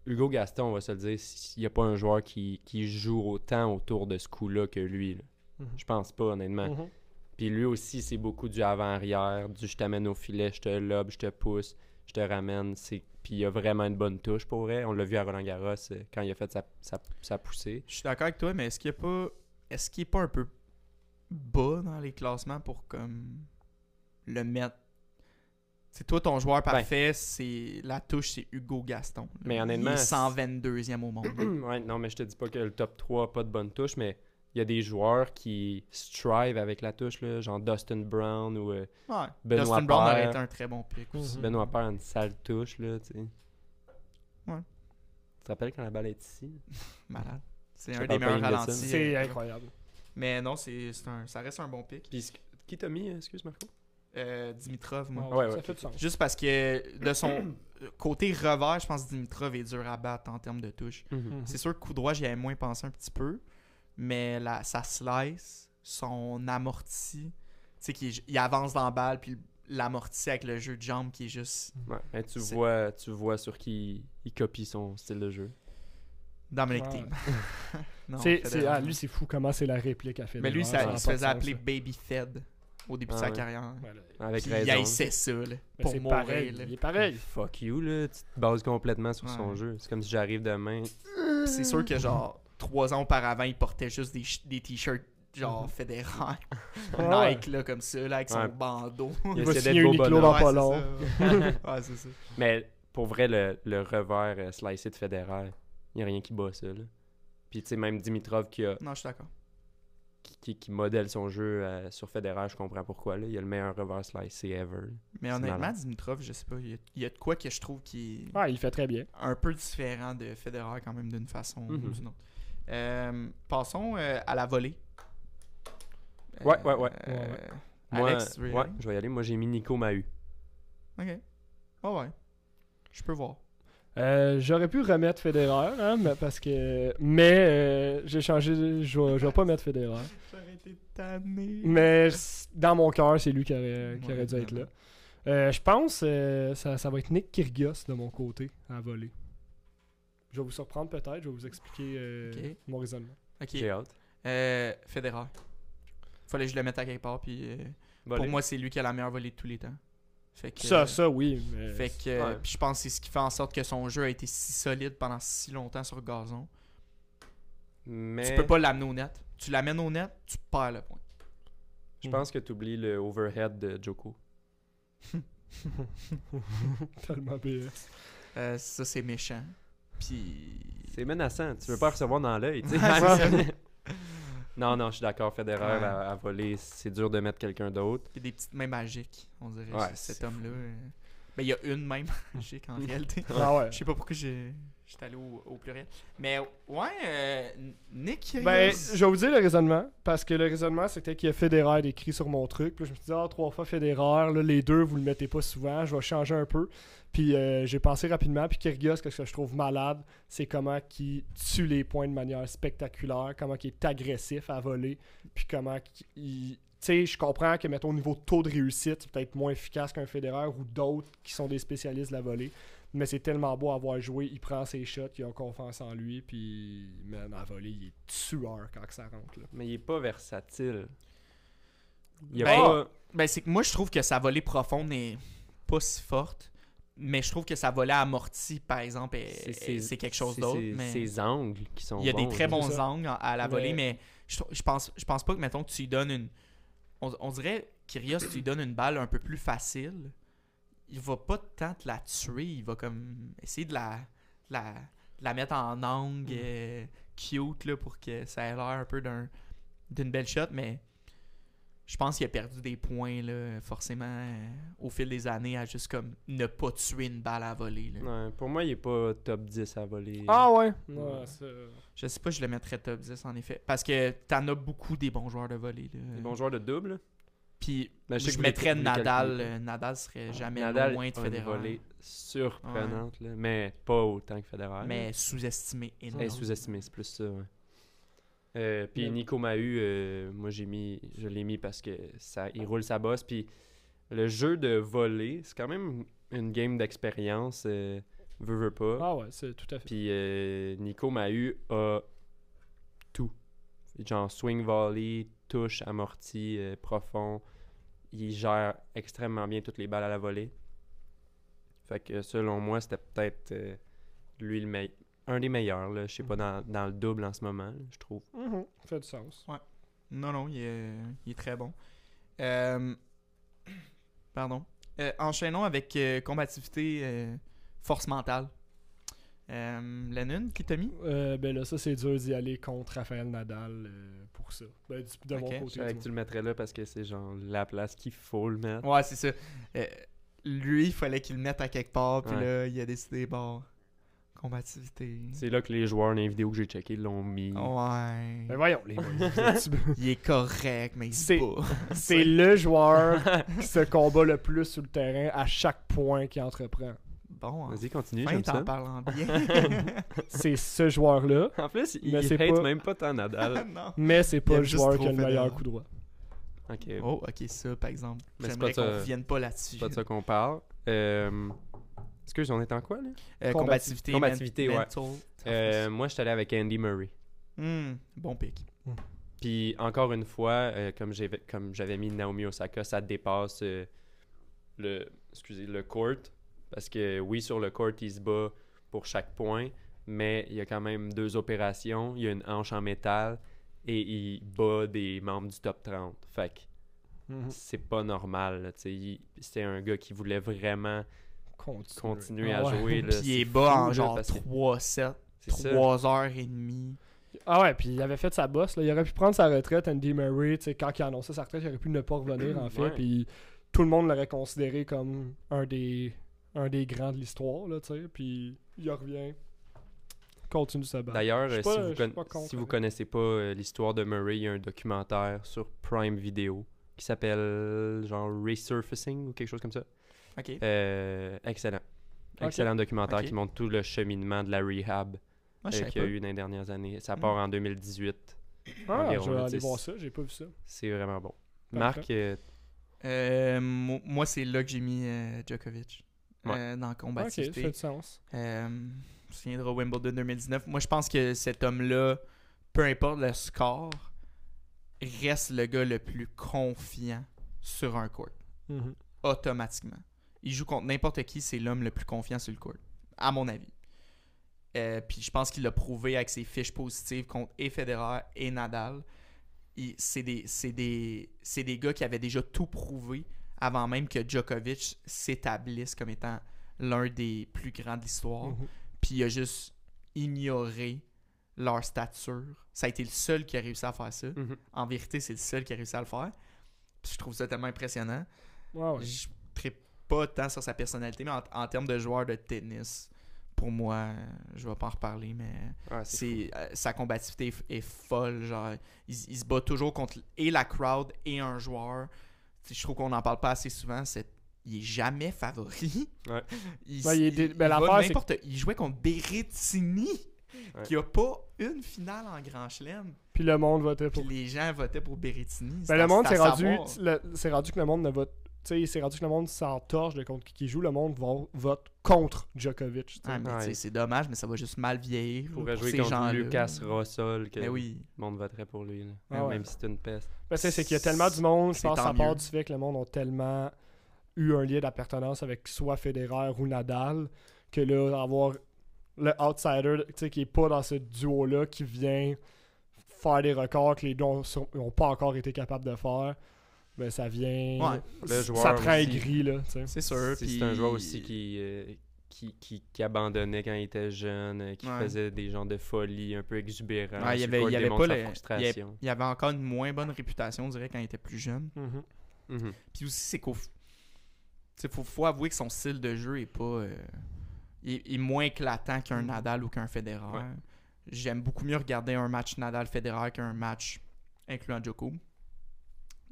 Hugo Gaston, on va se le dire, s'il n'y a pas un joueur qui, qui joue autant autour de ce coup-là que lui. là. Mhm. Je pense pas, honnêtement. Mhm. Puis lui aussi, c'est beaucoup du avant-arrière, du je t'amène au filet, je te lobe, je te pousse, je te ramène. Puis il a vraiment une bonne touche pour vrai. On l'a vu à Roland Garros euh, quand il a fait sa, sa, sa poussée. Je suis d'accord avec toi, mais est-ce qu'il est pas. Est-ce qu'il est pas un peu bas dans les classements pour comme le mettre. C'est toi ton joueur parfait, c'est la touche c'est Hugo Gaston. Mais honnêtement, il est 122e au monde. ouais, non, mais je te dis pas que le top 3 a pas de bonne touche, mais il y a des joueurs qui strive avec la touche, là, genre Dustin Brown ou euh, ouais. Benoît Dustin Brown aurait été un très bon pick aussi. Mhm. Benoît Paire a une sale touche, là, tu sais. Ouais. Tu te rappelles quand la balle est ici? Malade. C'est Je un des meilleurs ralentis. C'est euh, incroyable. Mais non, c'est c'est un, ça reste un bon pick. Puis, qui t'a mis, excuse Marco? Euh, Dimitrov, moi. Ouais, ça ouais, fait du sens. Juste parce que de son côté revers, je pense que Dimitrov est dur à battre en termes de touche. Mhm. C'est sûr que coup droit, j'y avais moins pensé un petit peu. Mais la, sa slice, son amorti, tu sais, qu'il- il avance dans la balle, puis l'amorti avec le jeu de jambes qui est juste Ouais, mais tu vois, tu vois sur qui il copie son style de jeu. Dominic Ouais. Team. Non, Federer, ah, lui, c'est fou comment c'est la réplique à Federer. Mais lui, Ça ça, il se faisait appeler ça. Baby Fed au début Ah de sa ouais. carrière. Ouais, là, Avec Puis raison. il haïssait ça, là, mais pour c'est mourir. pareil. là. Il est pareil. Fuck you, là. Tu te bases complètement sur Ouais. son jeu. C'est comme si j'arrive demain. C'est sûr que, genre, trois ans auparavant, il portait juste des, t-shirts, genre, Mhm. Federer. Ouais. Nike, là, comme ça, là, avec son Ouais. bandeau. Il va essaie signer d'être beau Uniqlo dans pas c'est long. ça. ouais, c'est ça. Mais pour vrai, le, le revers euh, slicé de Federer, il n'y a rien qui bat ça. Là. Puis tu sais, même Dimitrov qui, a, Non, je suis d'accord. Qui, qui- qui modèle son jeu euh, sur Federer, je comprends pourquoi. Là. Il a le meilleur revers slicé ever. Mais honnêtement, malade. Dimitrov, je sais pas, il y, a, il y a de quoi que je trouve qui est Ouais, il fait très bien. un peu différent de Federer quand même d'une façon ou Mhm. d'une autre. Euh, passons euh, à la volée. Ouais, ouais, ouais. Euh, Ouais, ouais. Moi, Alex, y ouais, je vais y aller. Moi, j'ai mis Nico Mahu. Ok. Oh ouais. Je peux voir. Euh, J'aurais pu remettre Federer, hein, mais parce que. Mais euh, j'ai changé. de- Je vais je vais pas mettre Federer. J'aurais été tanné. Mais dans mon cœur, c'est lui qui aurait, qui Ouais, aurait dû être là. Euh, je pense euh, ça, ça va être Nick Kyrgios de mon côté à voler. Je vais vous surprendre peut-être, je vais vous expliquer euh, mon raisonnement. Ok. J'ai hâte. Euh, Federer. Fallait que je le mette à quelque part. Puis euh, pour moi, c'est lui qui a la meilleure volée de tous les temps. Fait que, Ça, ça, oui. Mais... Fait que, euh, Ouais. puis je pense que c'est ce qui fait en sorte que son jeu a été si solide pendant si longtemps sur gazon. Mais Tu peux pas l'amener au net. Tu l'amènes au net, tu perds le point. je pense que tu oublies le overhead de Joko. Tellement BS. Euh, ça, c'est méchant. Puis. C'est menaçant. Tu veux pas recevoir dans l'œil. tu sais. Ouais, c'est ça. Non, non, je suis d'accord. Federer Ouais. à, à voler, c'est dur de mettre quelqu'un d'autre. Il y a des petites mains magiques, on dirait, Ouais, cet homme-là. euh. Ben, il y a une main magique en réalité. Ah ouais. Je sais pas pourquoi j'ai. J'étais allé au, au pluriel. Mais ouais, euh, Nick. Ben, je vais vous dire le raisonnement, parce que le raisonnement, c'était qu'il y a Federer écrit sur mon truc. Puis je me suis dit, ah, trois fois Federer, là, les deux, vous le mettez pas souvent, je vais changer un peu. Puis euh, j'ai pensé rapidement, puis Kyrgios, ce que je trouve malade, c'est comment il tue les points de manière spectaculaire, comment il est agressif à voler, puis comment il... Tu sais, je comprends que, mettons, au niveau de taux de réussite, c'est peut-être moins efficace qu'un Federer ou d'autres qui sont des spécialistes de la volée. Mais c'est tellement beau à voir jouer. Il prend ses shots, il a confiance en lui, puis, man, à voler, il est tueur quand que ça rentre. Là. Mais il est pas versatile. Il Ben, pas. Ben, c'est que moi, je trouve que sa volée profonde n'est pas si forte. Mais je trouve que sa volée amortie, par exemple, est- est- c'est quelque chose c'est d'autre. Mais Ses angles qui sont il y a des très bons C'est angles à- la volée, Mais- mais je, je pense, je pense pas que, mettons, que tu lui donnes une. On, on dirait, Kyrios, tu lui donnes une balle un peu plus facile. Il va pas tant te la tuer. Il va comme essayer de la, la, de la mettre en angle euh, cute là, pour que ça ait l'air un peu d'un d'une belle shot, mais je pense qu'il a perdu des points là, forcément euh, au fil des années à juste comme ne pas tuer une balle à voler. là. Ouais, pour moi, il est pas top 10 à voler. Ah ouais? Ouais. Je sais pas, je le mettrais top 10 en effet. Parce que t'en as beaucoup des bons joueurs de volley. Là. Les bons joueurs de double. Puis Ben, je, mettrais Nadal. euh, Nadal serait jamais Nadal loin de a une Federer. volée surprenante, là, mais pas autant que Federer. Mais sous-estimé énormément. sous-estimée, c'est plus ça. ouais. Euh, puis Nico Mahu, euh, moi j'ai mis, je l'ai mis parce que ça, il roule sa bosse. Puis le jeu de voler, c'est quand même une game d'expérience, euh, veut, veut pas. Ah ouais, c'est tout à fait. Puis euh, Nico Mahu a tout. Genre swing volley, touche, amorti, euh, profond. Il gère extrêmement bien toutes les balles à la volée. Fait que selon moi, c'était peut-être euh, lui le meilleur. Un des meilleurs, là. Je sais pas, dans, dans le double en ce moment, je trouve. Mhm. Fait du sens. Non, non, il est, il est très bon. Euh, Pardon. Euh, enchaînons avec euh, combativité, euh, force mentale. Euh, Lennon, qui t'a mis? Euh, ben là, ça, c'est dur d'y aller contre Raphaël Nadal euh, pour ça. Ben, du- de Ok. mon Je savais que tu le mettrais là parce que c'est genre la place qu'il faut le mettre. Ouais, c'est ça. Euh, lui, il fallait qu'il le mette à quelque part, puis Ouais. là, il a décidé, bon, combativité. C'est là que les joueurs dans les vidéos que j'ai checkées l'ont mis. Ouais. Ben voyons, les boys. Il est correct, mais il se C'est- bat. c'est le joueur qui se combat le plus sur le terrain à chaque point qu'il entreprend. Bon, Vas-y, continue, enfin, t'en ça. parles en bien. C'est ce joueur-là, En plus, il, Mais hate pas- même pas tant Nadal. mais c'est pas le joueur qui a le meilleur coup droit. Ok, Oh, ok, ça, par exemple. Mais c'est J'aimerais pas qu'on pas là-dessus. c'est pas de ça qu'on parle. Euh, Excuse, on est en quoi, là? Euh, combativité, Combativité, ouais. mental Euh, moi, je suis allé avec Andy Murray. Hmm, bon pic. Puis encore une fois, euh, comme j'avais comme j'avais mis Naomi Osaka, ça dépasse euh, le excusez le court parce que oui sur le court il se bat pour chaque point, mais il y a quand même deux opérations, il y a une hanche en métal et il bat des membres du top 30. Fait que Mhm. c'est pas normal, c'était un gars qui voulait vraiment Continue. continuer Ah à ouais. jouer là, Puis il est bas en genre parce que 3 7 c'est ça. 3 heures et demie. Ah ouais, puis il avait fait sa bosse. Là. Il aurait pu prendre sa retraite, Andy Murray. tu sais, Quand il a annoncé sa retraite, il aurait pu ne pas revenir, en fait. Ouais. Puis tout le monde l'aurait considéré comme un des, un des grands de l'histoire. là, tu sais, Puis il revient. Continue sa balle. D'ailleurs, euh, pas- si, vous, contre, si hein. connaissez pas euh, l'histoire de Murray, il y a un documentaire sur Prime Video qui s'appelle genre Resurfacing ou quelque chose comme ça. Ok. Euh, excellent. Excellent documentaire qui montre tout le cheminement de la rehab euh, savais qu'il y a eu dans les dernières années. Ça Mm. part en 2018. Ah, environ, je vais aller voir ça, j'ai pas vu ça. C'est vraiment bon. Parfait. Marc, euh, Euh, mo- moi, c'est là que j'ai mis euh, Djokovic. Ouais. euh, dans Ok, ça fait du sens. Euh, on se souviendra Wimbledon 2019. Moi, je pense que cet homme-là, peu importe le score, reste le gars le plus confiant sur un court. Mhm. Automatiquement. Il joue contre n'importe qui, c'est l'homme le plus confiant sur le court. À mon avis. Euh, Puis je pense qu'il l'a prouvé avec ses fiches positives contre et Federer et Nadal. C'est des, c'est des, c'est des gars qui avaient déjà tout prouvé avant même que Djokovic s'établisse comme étant l'un des plus grands de l'histoire Mhm. puis il a juste ignoré leur stature. Ça a été le seul qui a réussi à faire ça. mhm. En vérité, c'est le seul qui a réussi à le faire. Puis je trouve ça tellement impressionnant. Ouais. Je ne pas tant sur sa personnalité, mais en, en termes de joueur de tennis, pour moi, je vais pas en reparler, mais Ouais, c'est euh, sa combativité est, est folle. Genre, il, il se bat toujours contre et la crowd et un joueur. Je trouve qu'on n'en parle pas assez souvent. C'est il est jamais favori. Ouais. Il, il est il- dé- il ben, va l'affaire, c'est n'importe- il jouait contre Berrettini, Ouais. qui a pas une finale en Grand Chelem. Puis le monde votait Puis pour. les gens votaient pour Berrettini. Ben, le monde, à rendu, le- rendu que le monde ne vote. Tu sais, c'est rendu que le monde s'entorche de contre qui qui joue. Le monde va- vote contre Djokovic. Ah, mais Ouais. c'est dommage, mais ça va juste mal vieillir. Pourrait pour jouer ces contre gens-là. Lucas Russell, que Mais oui. le monde voterait pour lui. là. Ah ouais. Même si c'est une peste. Ben, c'est c'est qu'il y a tellement du monde, je pense, part mieux. du fait que le monde a tellement eu un lien d'appartenance avec soit Federer ou Nadal, que là, avoir le outsider, tu sais, qui est pas dans ce duo-là, qui vient faire des records que les deux n'ont pas encore été capables de faire, ben ça vient... Ouais. Le joueur ça te rend aigri, là. C'est sûr. C'est puis- c'est un joueur aussi qui, euh, qui, qui, qui abandonnait quand il était jeune, euh, qui Ouais. faisait des genres de folie un peu exubérants. Ouais, il y avait, court, il y avait démontre pas le- il y frustration. avait- il y avait encore une moins bonne réputation, on dirait, quand il était plus jeune. Mhm. Mhm. Puis aussi, c'est qu'au. Tu sais, faut, faut avouer que son style de jeu est pas. euh, est- moins éclatant qu'un Nadal ou qu'un Federer. Ouais. J'aime beaucoup mieux regarder un match Nadal-Federer qu'un match incluant Djoko.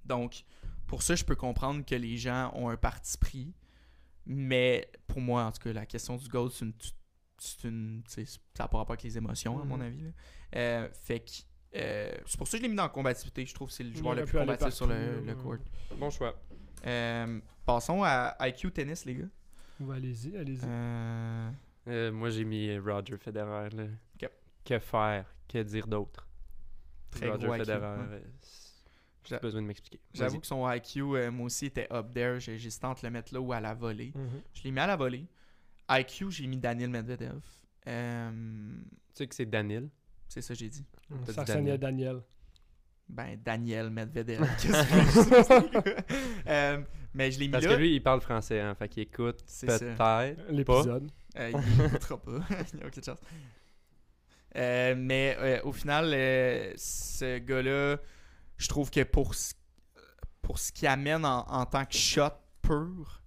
Donc, pour ça, je peux comprendre que les gens ont un parti pris. Mais pour moi, en tout cas, la question du goal, c'est une. C'est une ça n'a pas rapport avec les émotions, à mon Mhm. avis. là. Euh, fait que. euh, c'est pour ça que je l'ai mis dans la combativité. Je trouve que c'est le joueur le plus combatif sur le, court. Bon choix. Euh, passons à IQ tennis, les gars. Ouais, allez-y, allez-y. Euh, Euh, moi, j'ai mis Roger Federer. Là. Que faire Que dire d'autre? Très Roger gros IQ, Federer. ouais. J'ai J'a- besoin de m'expliquer. J'avoue que son IQ, euh, moi aussi, était up there. J'ai- J'hésitais entre le mettre là ou à la volée. Mhm. Je l'ai mis à la volée. IQ, j'ai mis Daniel Medvedev. Euh, Tu sais que c'est Daniel? c'est ça que j'ai dit. Dit Ça sonnait Daniel. Ben, Daniel Medvedev. Qu'est-ce que je dis? Euh, Mais je l'ai mis Parce là. que lui, il parle français, hein, fait qu'il écoute peut-être. L'épisode. Euh, il n'écoutera pas. il n'y a aucune chance. Euh, mais euh, au final, euh, ce gars-là, je trouve que pour ce, pour ce qu'il amène en, en tant que shot pur,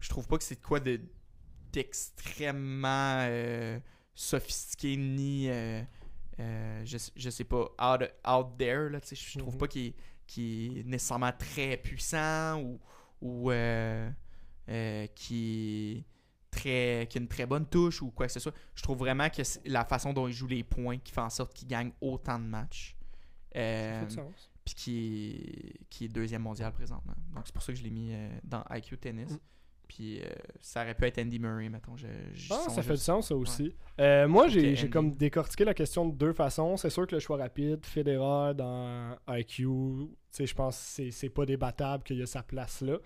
je trouve pas que c'est de quoi de d'extrêmement euh, sophistiqué ni euh, euh, je, je sais pas out, out there là, je trouve Mhm. pas qu'il est, nécessairement très puissant ou, ou qui très qui a une très bonne touche ou quoi que ce soit. Je trouve vraiment que c'est la façon dont il joue les points qui fait en sorte qu'il gagne autant de matchs. Euh, puis qui est, qui est deuxième mondial présentement. Donc c'est pour ça que je l'ai mis euh, dans IQ Tennis. Mm. Puis euh, ça aurait pu être Andy Murray, mettons. Je, je Ah, ça fait du sens, ça aussi. Euh, moi, j'ai Andy- comme décortiqué la question de deux façons. C'est sûr que le choix rapide, Federer dans IQ, je pense que c'est- pas débattable qu'il y a sa place là.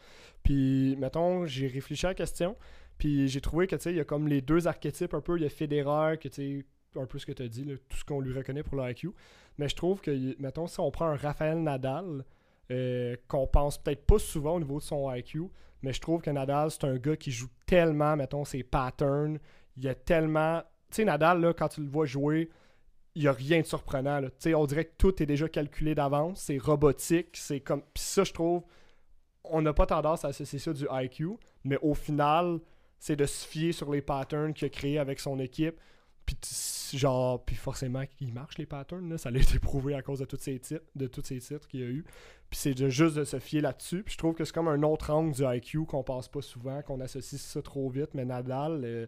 Puis, mettons, j'ai réfléchi à la question, puis j'ai trouvé que, tu sais, il y a comme les deux archétypes un peu. Il y a Federer, que, tu un peu ce que tu as dit, là, tout ce qu'on lui reconnaît pour le IQ. Mais je trouve que, mettons, si on prend un Raphaël Nadal, euh, qu'on pense peut-être pas souvent au niveau de son IQ, mais je trouve que Nadal, c'est un gars qui joue tellement, mettons, ses patterns. Il y a tellement. Tu sais, Nadal, là, quand tu le vois jouer, il n'y a rien de surprenant. là. Tu sais, on dirait que tout est déjà calculé d'avance. C'est robotique. C'est comme. Puis ça, je trouve, on n'a pas tendance à associer ça du IQ, mais au final, c'est de se fier sur les patterns qu'il a créés avec son équipe. Puis genre, puis forcément, il marche les patterns. Là. Ça a été prouvé à cause de tous ces titres, de tous ces titres qu'il y a eu. Puis c'est de, juste de se fier là-dessus. Puis je trouve que c'est comme un autre angle du IQ qu'on passe pas souvent, qu'on associe ça trop vite. Mais Nadal, euh,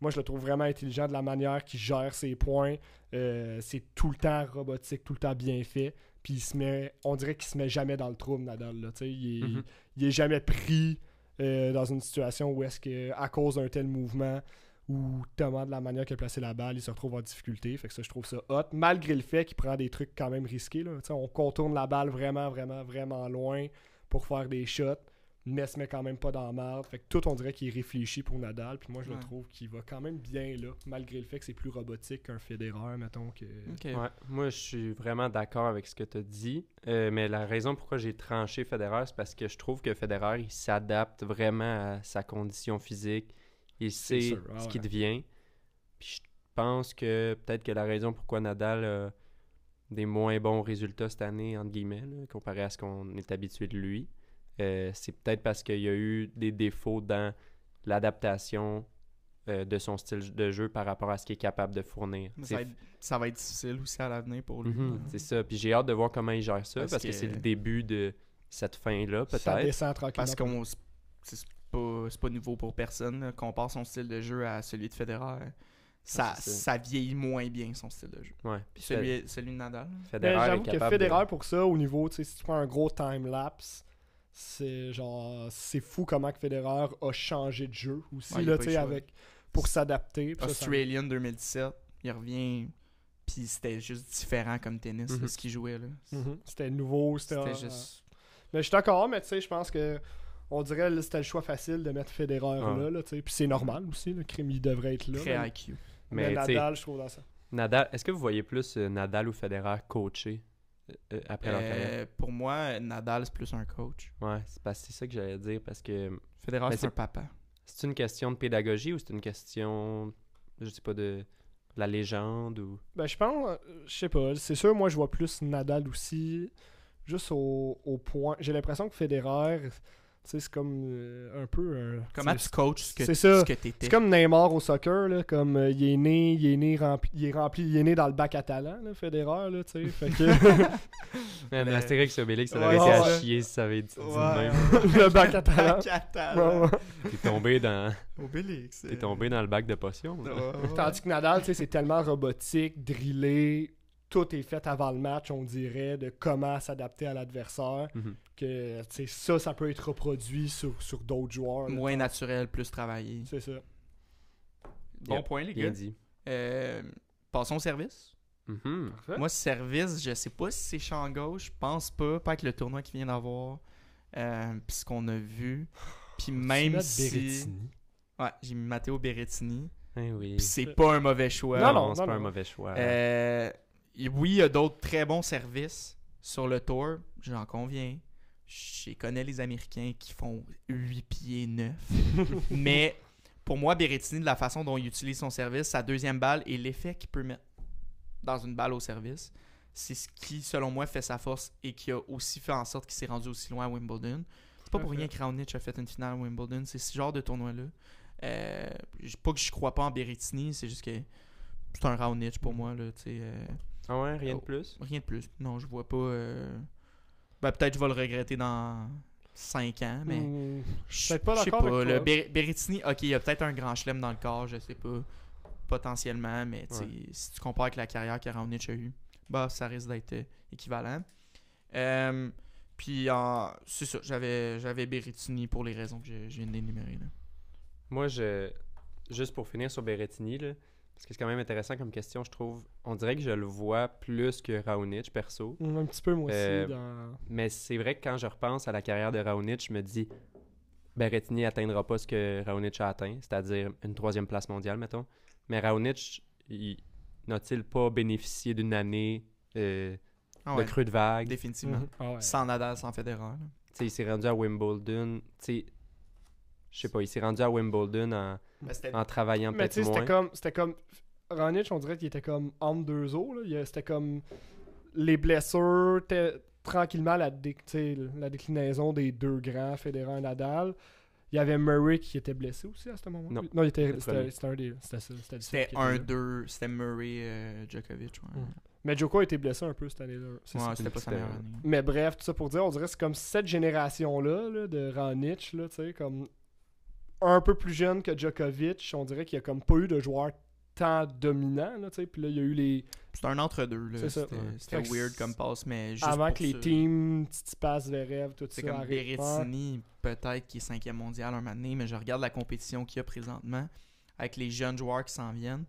moi je le trouve vraiment intelligent de la manière qu'il gère ses points. Euh, c'est tout le temps robotique, tout le temps bien fait. Puis il se met, on dirait qu'il se met jamais dans le trouble, Nadal. Là, Tu sais, il, est, Mhm. il est jamais pris euh, dans une situation où est-ce que à cause d'un tel mouvement ou tellement de la manière qu'il a placé la balle, il se retrouve en difficulté. Fait que ça, je trouve ça hot. Malgré le fait qu'il prend des trucs quand même risqués. Là. On contourne la balle vraiment, vraiment, vraiment loin pour faire des shots, mais se met quand même pas dans la merde. Fait que tout, on dirait qu'il est réfléchi pour Nadal. Puis moi, je Ouais. le trouve qu'il va quand même bien là, malgré le fait que c'est plus robotique qu'un Federer, mettons. Que... Ok. Ouais, moi, je suis vraiment d'accord avec ce que tu as dit. Euh, mais la raison pourquoi j'ai tranché Federer, c'est parce que je trouve que Federer, il s'adapte vraiment à sa condition physique. Il sait sûr, ah ce ouais. qu'il devient. Puis je pense que peut-être que la raison pourquoi Nadal a des moins bons résultats cette année, entre guillemets, là, comparé à ce qu'on est habitué de lui, euh, c'est peut-être parce qu'il y a eu des défauts dans l'adaptation euh, de son style de jeu par rapport à ce qu'il est capable de fournir. Ça va, être, ça va être difficile aussi à l'avenir pour lui. Mhm, c'est ça. Puis j'ai hâte de voir comment il gère ça Parce parce, que, que- c'est le début de cette fin-là, Ça peut-être. descend tranquillement. Parce qu'on pas, c'est pas nouveau pour personne. là. Compare son style de jeu à celui de Federer. Ça, Ah, ça. vieillit moins bien son style de jeu. Ouais. Puis celui, celui de Nadal. j'avoue que de- Federer, pour ça, au niveau, tu sais, si tu prends un gros time-lapse, c'est genre, c'est fou comment que Federer a changé de jeu aussi, Ouais, là, avec, pour s'adapter. puis ça, ça- Australian 2017, il revient. Puis c'était juste différent comme tennis, là, Mhm. ce qu'il jouait. là. Mhm. C'était nouveau, c'était... C'était euh, juste. Mais je suis d'accord, mais tu sais, je pense que on dirait que c'était le choix facile de mettre Federer Ah. là, là tu sais. Puis c'est normal aussi, le crime, il devrait être là. Très mais, IQ. mais Nadal, je trouve dans ça. Nadal, est-ce que vous voyez plus euh, Nadal ou Federer coacher euh, euh, après leur carrière? Pour moi, Nadal, c'est plus un coach. Ouais, c'est parce que c'est ça que j'allais dire parce que Federer, c'est un papa. c'est une question de pédagogie ou c'est une question, je sais pas, de la légende ou? Ben, je pense, je sais pas, c'est sûr, moi, je vois plus Nadal aussi, juste au, au point. J'ai l'impression que Federer, c'est comme euh, un peu un. Comment c'est- tu coaches ce que, ça. ce que t'étais? C'est comme Neymar au soccer, là, comme euh, il est né, il est né rempli, il est rempli, il est né dans le bac à talent, là, Federer, là, tu sais. fait que Man, Mais- Astérix et Obélix, ça Ouais, aurait été ouais, à ouais. chier si ça avait été dit de Ouais. même. le bac à talent. Bac à talent. T'es tombé dans, Obélix. t'es tombé dans le bac de potions. là. Ouais, ouais. Tandis que Nadal, tu sais, c'est tellement robotique, drillé, tout est fait avant le match, on dirait, de comment s'adapter à l'adversaire, que tu sais, ça, ça peut être reproduit sur, sur d'autres joueurs. là. Moins naturel, plus travaillé. C'est ça. Bon Yep, point, les Bien gars. dit. Euh, passons au service. Mhm. Moi, service, je sais pas si c'est champ gauche. Je pense pas. Pas avec le tournoi qu'il vient d'avoir. Euh, puis ce qu'on a vu. Puis même si. Berrettini? Ouais, j'ai mis Matteo Berrettini. Eh oui. Puis c'est pas un mauvais choix. Non, non, non, c'est non, pas un mauvais choix. Euh, oui, il y a d'autres très bons services sur le tour, j'en conviens. Je connais les Américains qui font 8 pieds 9. Mais pour moi, Berrettini, de la façon dont il utilise son service, sa deuxième balle et l'effet qu'il peut mettre dans une balle au service, c'est ce qui, selon moi, fait sa force et qui a aussi fait en sorte qu'il s'est rendu aussi loin à Wimbledon. C'est pas pour rien que Raonic a fait une finale à Wimbledon. C'est ce genre de tournoi-là. Euh, pas que je crois pas en Berrettini, c'est juste que c'est un Raonic pour moi. Là, euh, Ah ouais, rien oh. de plus? Rien de plus. Non, je vois pas. euh, Ben, peut-être je vais le regretter dans 5 ans, mais. Je peut-être pas d'accord pas. toi. Le Ber- Berrettini, ok, il y a peut-être un grand chelem dans le corps, je sais pas. Potentiellement, mais Ouais. si tu compares avec la carrière que Raonic a eue, bah, ça risque d'être euh, équivalent. Euh, puis, c'est ça, j'avais, j'avais Berrettini pour les raisons que je, je viens d'énumérer. là. Moi, je. Juste pour finir sur Berrettini, là, parce que c'est quand même intéressant comme question, je trouve. On dirait que je le vois plus que Raonic, perso. hmm, Un petit peu, moi aussi. Euh, dans- Mais c'est vrai que quand je repense à la carrière de Raonic, je me dis Berrettini atteindra pas ce que Raonic a atteint, c'est-à-dire une troisième place mondiale, mettons. Mais Raonic, il- n'a-t-il pas bénéficié d'une année euh, Ah de creux de vague? Définitivement. Mhm. Ah ouais. Sans Nadal, sans Federer. Il s'est rendu à Wimbledon. tu sais, Je sais pas, il s'est rendu à Wimbledon en, en travaillant Mais tu peut-être sais, moins. c'était comme. C'était comme. Raonic, on dirait qu'il était comme entre deux eaux. C'était comme. Les blessures, tranquillement la, dé- la déclinaison des deux grands, Federer et Nadal. Il y avait Murray qui était blessé aussi à ce moment-là. Non. il était. C'était un des. C'était ça. C'était là. 1-2, c'était Murray euh, Djokovic. Ouais, Mhm. Mais Djoko a été blessé un peu cette année-là. c'est Ouais, ça. c'était pas sa meilleure année. Mais bref, tout ça pour dire, on dirait que c'est comme cette génération-là là, de Raonic, là, tu sais, comme un peu plus jeune que Djokovic, on dirait qu'il n'y a comme pas eu de joueur tant dominant, là, tu sais, puis là, il y a eu les... C'était un entre-deux. C'est. C'était Ouais. weird c'est- comme passe, mais juste avant pour que les ça. teams, Tsitsipas, Zverev, tout C'est ça comme arrivent. Berrettini, peut-être qui est cinquième mondial un moment donné, mais je regarde la compétition qu'il y a présentement avec les jeunes joueurs qui s'en viennent.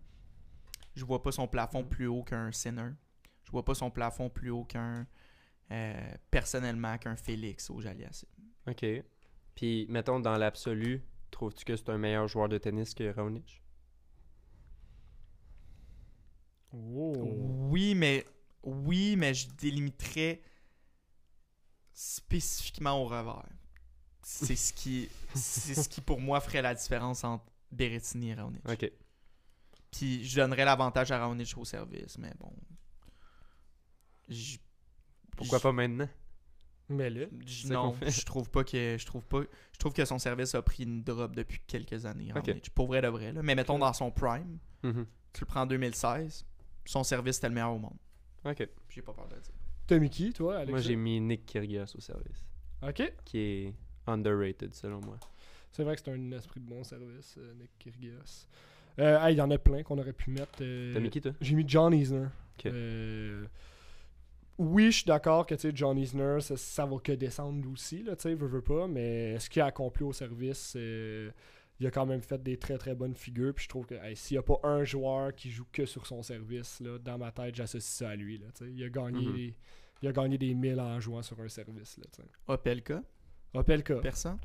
Je vois pas son plafond plus haut qu'un Sinner. Je vois pas son plafond plus haut qu'un euh, personnellement qu'un Félix au Jalias. Ok. Puis, mettons, dans l'absolu, trouves-tu que c'est un meilleur joueur de tennis que Raonic? Oh. Oui, mais oui, mais je délimiterais spécifiquement au revers. C'est ce qui c'est ce qui pour moi ferait la différence entre Berrettini et Raonic. Ok. Puis je donnerais l'avantage à Raonic au service, mais bon. Pourquoi pas maintenant? Mais là, je- C'est ça non, je trouve pas que je trouve pas je trouve que son service a pris une drop depuis quelques années. Ok. Raonic. Pour vrai de vrai là. Mais mettons dans son prime, Mhm. tu le prends en 2016, son service était le meilleur au monde. Ok. J'ai pas peur de le dire. t'as mis qui, toi, Alex? Moi, j'ai mis Nick Kyrgios au service, Ok. qui est underrated selon moi. C'est vrai que c'est un esprit de bon service, euh, Nick Kyrgios. Euh, ah, il y en a plein qu'on aurait pu mettre. euh, T'as mis qui, toi? J'ai mis John Isner. Ok. Oui, je suis d'accord que tu sais, John Isner, ça, ça va que descendre aussi, là, tu sais, veut, veut pas, mais ce qu'il a accompli au service, euh, il a quand même fait des très très bonnes figures. Puis je trouve que hey, s'il n'y a pas un joueur qui joue que sur son service, là, dans ma tête, j'associe ça à lui. Là, tu sais. il, a gagné Mhm. des, il a gagné des milles en jouant sur un service. Là. Opelka, Opelka. personne?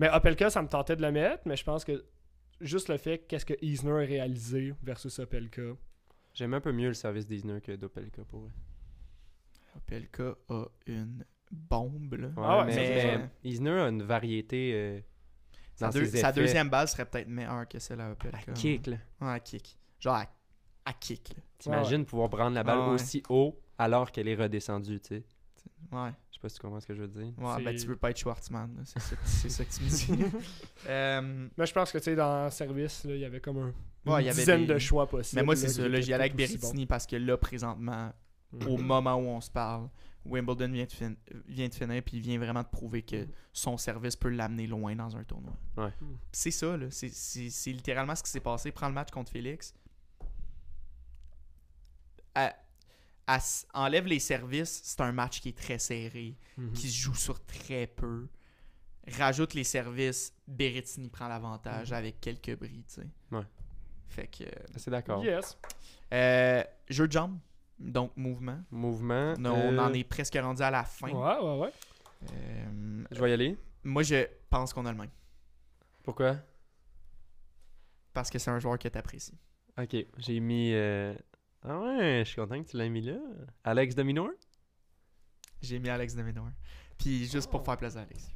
Mais Opelka, ça me tentait de le mettre, mais je pense que juste le fait qu'est-ce que Isner a réalisé versus Opelka. J'aime un peu mieux le service d'Isner que d'Opelka pour vrai. Opelka a une bombe là. Ouais, Ah ouais, mais, mais Isner a une variété euh, Sa, dans deux- ses sa effets. deuxième balle serait peut-être meilleure que celle à Opelka. à kick, là. Ouais, à kick. Genre à, à kick. T'imagines pouvoir prendre la balle ouais. aussi haut alors qu'elle est redescendue, tu sais. Ouais. Je sais pas si tu comprends ce que je veux dire. Ouais, ben tu veux pas être Schwartzman. C'est ça, que tu me dis. Euh, Mais je pense que tu sais, dans le service, là, il y avait comme un, une Ouais, il y avait dizaine des- de choix possibles. mais moi, c'est ça. Là, j'y allais avec Berrettini parce que là, présentement, au moment où on se parle, Wimbledon vient de, fin- vient de finir puis il vient vraiment de prouver que son service peut l'amener loin dans un tournoi. Ouais. Mm. C'est ça, là. C'est- littéralement ce qui s'est passé. Prends le match contre Félix. À- à s- enlève les services, c'est un match qui est très serré, Mhm. qui se joue sur très peu. Rajoute les services, Berrettini prend l'avantage Mhm. avec quelques bris, tu sais. Ouais. Fait que. C'est d'accord. Yes. Euh, jeu de jambes, donc mouvement. Mouvement. Non, on en euh, est presque rendu à la fin. Ouais, ouais, ouais. Euh, Je vais y aller. moi, je pense qu'on a le même. Pourquoi? Parce que c'est un joueur que t'apprécies. Ok, j'ai mis. euh, Ah ouais, je suis content que tu l'aies mis là. Alex de Minor J'ai mis Alex de Minor. Puis juste Oh. pour faire plaisir à Alex.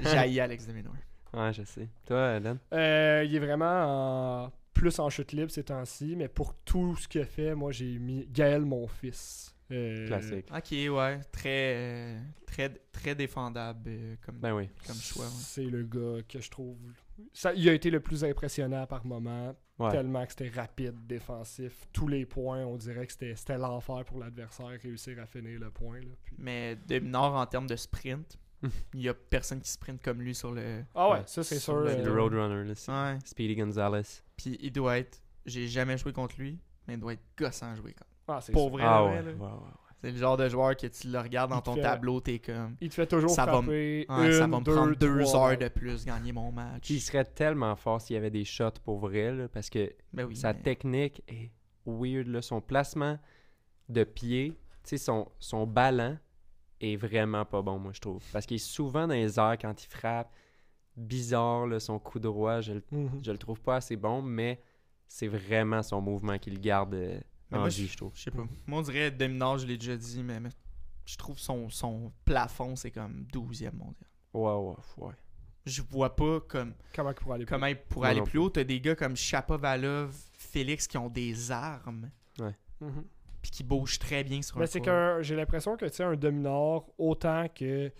J'ai haï Alex de Minor. Ouais, je sais. Toi, Euh, il est vraiment en- plus en chute libre ces temps-ci, mais pour tout ce qu'il a fait, moi j'ai mis Gaël, mon fils. Euh, Classique. Ok, ouais. Très, très, très défendable euh, comme, Ben oui. comme choix. ouais. C'est le gars que je trouve. Ça, il a été le plus impressionnant par moment, Ouais. tellement que c'était rapide, défensif. Tous les points, on dirait que c'était c'était l'enfer pour l'adversaire, réussir à finir le point. Là, puis- Mais de Minor, en termes de sprint, il y a personne qui sprint comme lui sur le. Ah ouais, Ouais. ça c'est sûr. le- euh, le Roadrunner, là. c'est Ouais. Speedy Gonzalez. Puis il doit être. J'ai jamais joué contre lui, mais il doit être gossant à jouer contre. ah, c'est Pour vrai, Ah vrai, ouais. là. ouais, ouais, ouais. C'est le genre de joueur que tu le regardes dans ton fait- tableau, t'es comme. Il te fait toujours Ça va frapper. Ça va me deux, prendre deux trois heures de plus gagner mon match. Il serait tellement fort s'il y avait des shots pour vrai, là, parce que Ben oui, sa mais- technique est weird, là. Son placement de pied, son, son ballon est vraiment pas bon, moi, je trouve. Parce qu'il est souvent dans les airs quand il frappe. Bizarre, là, son coup droit, je, le- Mhm. je le trouve pas assez bon, mais c'est vraiment son mouvement qui le garde euh, en moi, vie, je trouve. Je sais pas. Moi, on dirait Dominor, je l'ai déjà dit, mais, mais je trouve son, son plafond, c'est comme 12e mondial. Ouais, ouais, ouais. Je vois pas comme Comment il pourrait aller plus comment Moi aller non plus haut. T'as des gars comme Chapovalov, Félix qui ont des armes, Mhm. puis qui bougent très bien sur un Mais c'est qu'un j'ai l'impression que tu sais un dominor autant que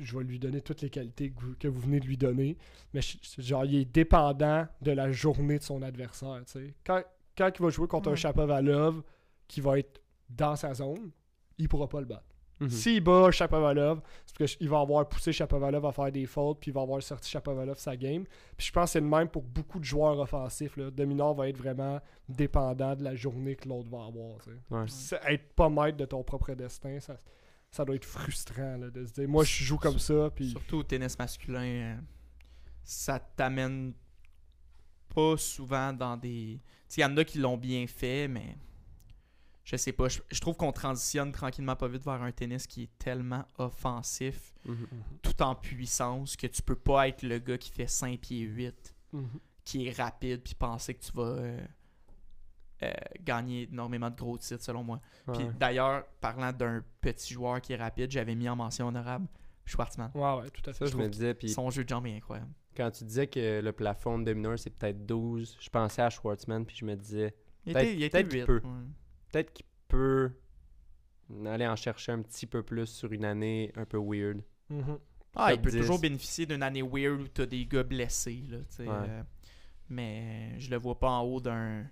je vais lui donner toutes les qualités que vous, que vous venez de lui donner mais je- genre il est dépendant de la journée de son adversaire quand, quand il va jouer contre un Ouais. Chapovalov qui va être dans sa zone il pourra pas le battre Mhm. s'il bat Chapovalov c'est parce qu'il va avoir poussé Chapovalov à faire des fautes puis il va avoir sorti Chapovalov sa game puis je pense que c'est le même pour beaucoup de joueurs offensifs là. Dominor va être vraiment dépendant de la journée que l'autre va avoir. Ouais. Être pas maître de ton propre destin, ça, ça doit être frustrant là, de se dire moi je joue comme ça, puis Surtout au tennis masculin, euh, ça t'amène pas souvent dans des. Il y en a qui l'ont bien fait, mais je sais pas. Je, je trouve qu'on transitionne tranquillement pas vite vers un tennis qui est tellement offensif, Mhm. tout en puissance, que tu peux pas être le gars qui fait 5 pieds 8, qui est rapide, puis penser que tu vas euh, euh, gagner énormément de gros titres, selon moi. Puis d'ailleurs, parlant d'un petit joueur qui est rapide, j'avais mis en mention honorable Schwartzman. Ouais, ouais, tout à fait. Ça, je me disais, puis Son jeu de jambes est incroyable. quand tu disais que le plafond de Dominor, c'est peut-être 12, je pensais à Schwartzman, puis je me disais, Il Peut-être- peut-être qu'il 8, peut. ouais. peut-être qu'il peut aller en chercher un petit peu plus sur une année un peu weird. Mhm. Ah, il peut 10. toujours bénéficier d'une année weird où t'as des gars blessés. Là, tu Ouais. euh, mais je le vois pas en haut d'un.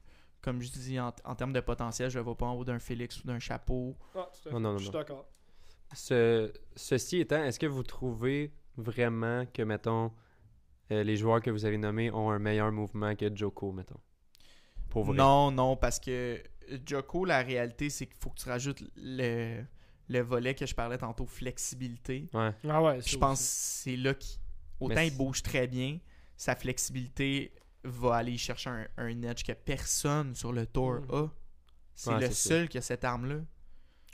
Comme je dis, en, en termes de potentiel, je le vois pas en haut d'un Félix ou d'un chapeau. Ah, tout à fait. Non, non, non, je suis d'accord. Ce, ceci étant, est-ce que vous trouvez vraiment que, mettons, euh, les joueurs que vous avez nommés ont un meilleur mouvement que Joko, mettons? Pour vrai. Non, non, parce que Joko, la réalité, c'est qu'il faut que tu rajoutes le, le volet que je parlais tantôt, flexibilité. Ouais. Ah ouais, je pense que c'est là qu'il. Autant Mais il bouge très bien, sa flexibilité va aller chercher un, un edge que personne sur le tour Mhm. a. C'est Ouais, le ça. seul qui a cette arme-là.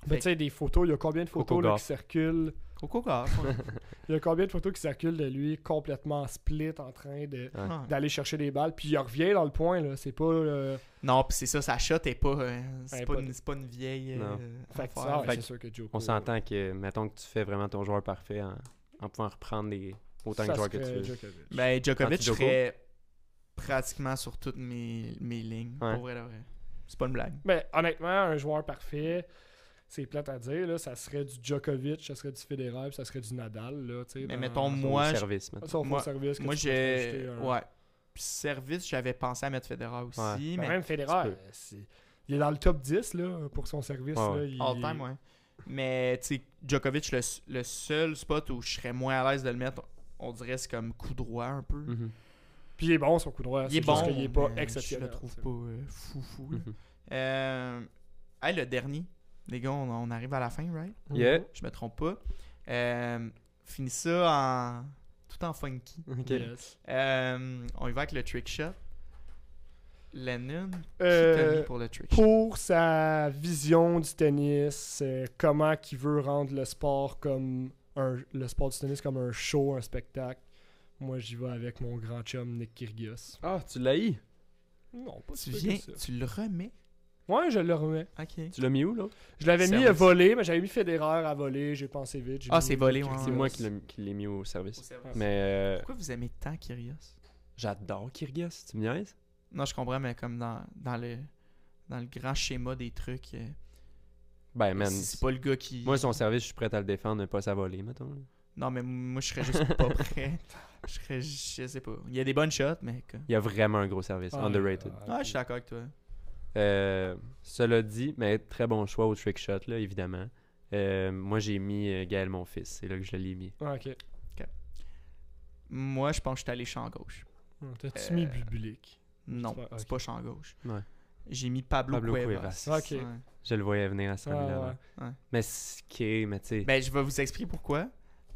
Mais tu sais, des photos, il y a combien de photos là, qui circulent? Coco. Il y a combien de photos qui circulent de lui complètement split en train de Ouais. D'aller chercher des balles, puis il revient dans le point, là. C'est pas. euh, Non, puis c'est ça, sa shot est pas. euh, c'est pas, pas- une, c'est pas une vieille. Euh, Fait que ça, Fait sûr que Joko. On s'entend que, mettons que tu fais vraiment ton joueur parfait en, en pouvant reprendre les, autant de joueurs que tu veux. Djokovic. Ben, Djokovic? serait pratiquement sur toutes mes, mes lignes. Ouais. Pour vrai, de vrai. C'est pas une blague. Mais honnêtement, un joueur parfait, c'est plate à dire, là, ça serait du Djokovic, ça serait du Federer, puis ça serait du Nadal. Là, tu sais, Mais dans- mettons, Son moi, je- service, mettons. Son moi- service. que Moi, j'ai. un- Ouais. Puis service, j'avais pensé à mettre Federer aussi. Ouais. Ben, Mais Même Federer, euh, c'est- il est dans le top 10 là, pour son service. Ouais, là, il- All time, ouais. Mais, tu sais, Djokovic, le, le seul spot où je serais moins à l'aise de le mettre, on dirait c'est comme coup droit un peu. Mhm. Puis il est bon son coup droit. Il est bon, qu'il est pas exceptionnel. Je le trouve pas euh, fou fou. Mhm. Euh, hey, le dernier. Les gars, on, on arrive à la fin, right? Yeah. Je me trompe pas. Euh, finis ça en. Tout en funky. Ok. Yes. Euh, on y va avec le trick shot. Lennon, Euh, mis pour le trick shot? pour sa vision du tennis, comment qu'il veut rendre le sport comme un, le sport du tennis comme un show, un spectacle. Moi, j'y vais avec mon grand chum Nick Kyrgios. Ah, tu l'as eu? Non, pas Tu si viens, que ça. tu le remets? Ouais, je le remets. Ok. Tu l'as mis où, là? Je l'avais mis Service. à voler, mais j'avais mis Federer à voler. J'ai pensé vite. j'ai Ah, mis c'est volé, ouais, C'est moi qui l'ai- qui l'ai mis au service. Au service. Mais euh, Pourquoi vous aimez tant Kyrios j'adore Kyrgios, tu me niaises? Non, je comprends, mais comme dans, dans le dans le grand schéma des trucs, euh, Ben, man, c'est pas le gars qui. moi, son service, je suis prêt à le défendre, ne pas sa volée, mettons. là. Non, mais moi, je serais juste pas prêt. Je serais, je sais pas. Il y a des bonnes shots, mais. Il y a vraiment un gros service, Ah, underrated. ah, Ah, je suis d'accord avec toi. Euh, cela dit, mais très bon choix au trick shot, là, évidemment. Euh, moi, j'ai mis euh, Gaël, mon fils. C'est là que je l'ai mis. ah, ok. Moi, je pense que je suis allé champ gauche. Hum, T'as-tu Euh, mis Bubulik Non, Ouais, c'est pas champ gauche. Ouais. J'ai mis Pablo, Pablo Cuevas. Cuevas. Ok. Ouais. Je le voyais venir à ce Ah, là ouais. Mais ce qui est, mais tu sais. Ben, je vais vous expliquer pourquoi.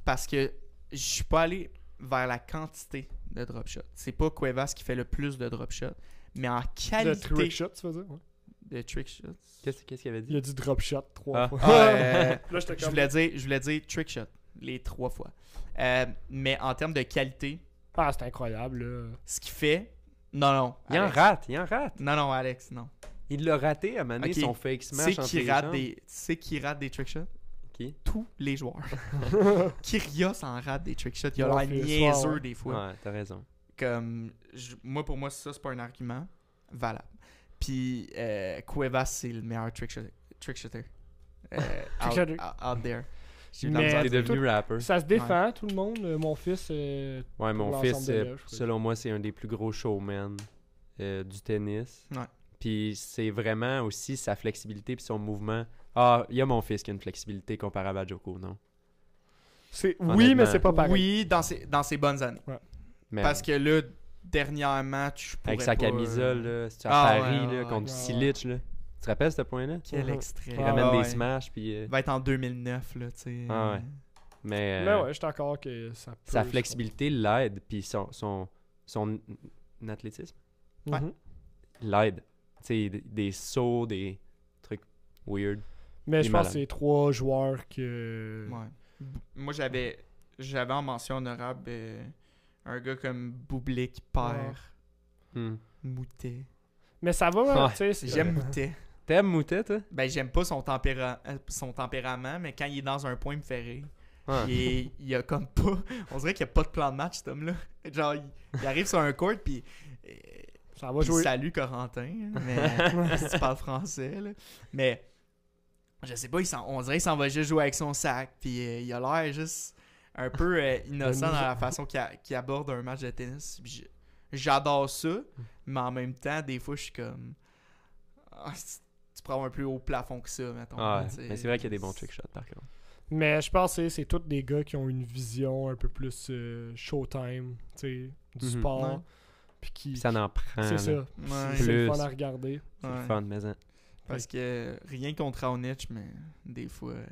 Parce que je suis pas allé vers la quantité de drop shot. C'est pas Cuevas qui fait le plus de drop shot, mais en qualité trick shot, tu veux dire ouais. de trick shots. Qu'est-ce qu'il avait Il dit a dit drop shot trois Ah. fois. Ah, euh, Là, je comme. voulais dire, je voulais dire trick shot les trois fois. Euh, mais en termes de qualité, Ah, c'est incroyable, là. ce qu'il fait, non non. Il en rate, il en rate. Non non Alex, non. Il l'a raté à maner Ok. son fake C'est smash entre qui rate des, c'est qui rate des trick shots? Qui? Tous les joueurs. Kyrios en rate des trick shots. Il a l'air niaiseux ouais. des fois. Ouais, t'as raison. comme je- moi pour moi ça c'est pas un argument valable puis euh, Cuevas c'est le meilleur trick shooter. Euh, out, out- out there T'es devenu rapper. Ça se défend, tout le monde. Euh, Mon fils, euh, Ouais, mon fils, euh, selon moi, c'est un des plus gros showmen euh, du tennis. Ouais. Puis c'est vraiment aussi sa flexibilité puis son mouvement. Ah, il y a mon fils qui a une flexibilité comparable à Joko, non? c'est oui, mais c'est pas pareil. oui dans ses, dans ses bonnes années Mais parce que là dernièrement tu pourrais avec sa pas, camisole, euh, là, c'est à Ah, Paris, ouais, là, ouais, contre ouais. Silic, là. Tu te rappelles ce point-là? quel extrait Il Ah, ramène Ah, des ouais. smash, puis... euh, va être en 2009 là tu sais Ah, ouais. mais Mais euh, ouais, je suis d'accord que ça peut. sa flexibilité l'aide, puis son, son, son athlétisme? Ouais. L'aide. Tu sais, des, des sauts, des trucs weird. Mais je pense que c'est trois joueurs que. Ouais. Moi, j'avais j'avais en mention honorable euh, un gars comme Boublik, Père, Hmm. Moutet. Mais ça va, Ouais. tu sais. J'aime Moutet. T'aimes Moutet, toi? Ben, j'aime pas son, tempéra- son tempérament, mais quand il est dans un point, il me fait rire. Ouais. Il, est- il a comme pas. On dirait qu'il n'y a pas de plan de match, cet homme-là. Genre, il, il arrive sur un court, puis. euh, Ça va puis jouer. salut Corentin, hein, mais si tu parles français, là. Mais je sais pas, il s'en- on dirait qu'il s'en va juste jouer avec son sac, puis euh, il a l'air juste un peu euh, innocent dans la façon qu'il a- qu'il aborde un match de tennis. J'adore ça, mais en même temps, des fois, je suis comme. Ah, tu prends un plus haut plafond que ça, mettons. Ah, ouais. mais c'est vrai qu'il y a des bons trick shots, par contre. Mais je pense que c'est tous des gars qui ont une vision un peu plus euh, showtime, tu sais, du Mhm. sport. Ouais. Puis qui. Ça n'en prend, C'est là. ça. Ouais. C'est c'est le fun à regarder. C'est Ouais. le fun, mais... Parce que rien contre Raonic, mais des fois, euh,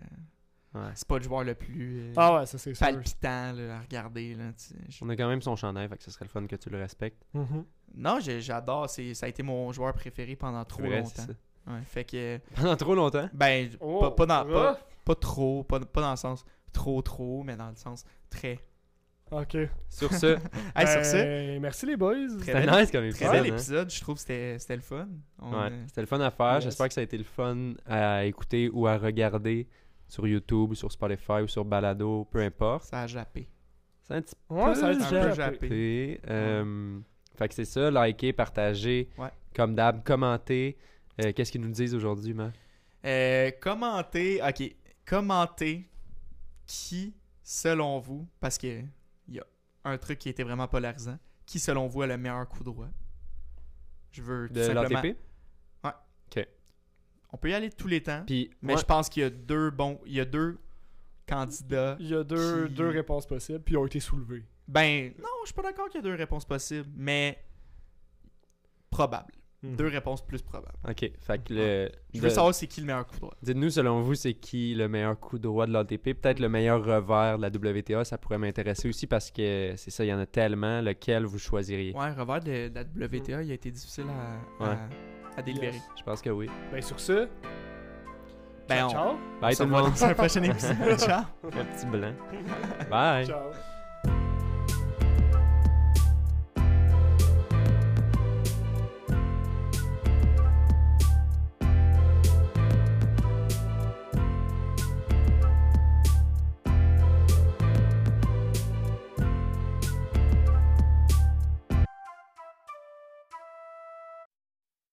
Ouais. c'est pas le joueur le plus euh, Ah ouais, ça c'est sûr. palpitant là, à regarder. Là, tu sais. Je- On a quand même son chandail, fait que ce serait le fun que tu le respectes. Mhm. Non, j'ai- j'adore. c'est- Ça a été mon joueur préféré pendant trop vrai, longtemps. ça. Ouais, fait que, Pendant trop longtemps? ben, Oh, pas, pas dans, pas, rough. pas trop, pas, pas dans le sens trop trop, mais dans le sens très. Ok. Sur ce, Hey, sur ça, Ben, Merci les boys. Très c'était belle- nice comme très épisode. bel hein? épisode. Je trouve que c'était c'était le fun. On, Ouais, euh, c'était le fun à faire. Yes. J'espère que ça a été le fun à écouter ou à regarder sur YouTube, ou sur Spotify ou sur Balado, peu importe. ça a jappé. C'est un petit Ouais, ça a peu été un peu jappé. jappé. peu. Euh, Fait que c'est ça, liker, partager. Ouais. Comme d'hab, commenter. Euh, Qu'est-ce qu'ils nous disent aujourd'hui, man? Euh, commentez, ok, commentez qui, selon vous, parce que un truc qui était vraiment polarisant, qui, selon vous, a le meilleur coup droit Je veux tout De simplement. l'ATP? On peut y aller de tous les temps, Puis, mais je pense qu'il y a deux bons, il y a deux candidats. Il y a deux, Qui- deux réponses possibles, puis ils ont été soulevées. Ben, non, je suis pas d'accord qu'il y a deux réponses possibles, mais probable. Mhm. Deux réponses plus probables. Ok, fait que le. Je de- veux savoir c'est qui le meilleur coup droit. Dites-nous, selon vous, c'est qui le meilleur coup droit de l'ATP? Peut-être le meilleur revers de la WTA, ça pourrait m'intéresser aussi parce que c'est ça, il y en a tellement. Lequel vous choisiriez? Ouais, revers de, de la WTA, il a été difficile à, à, Ouais. à délibérer. Yes. Je pense que oui. Ben sur ce, Ben, ciao, on, ciao. Bye on se tout le revoit monde. dans un prochain épisode. Ciao! Un petit blanc. Bye. Ciao.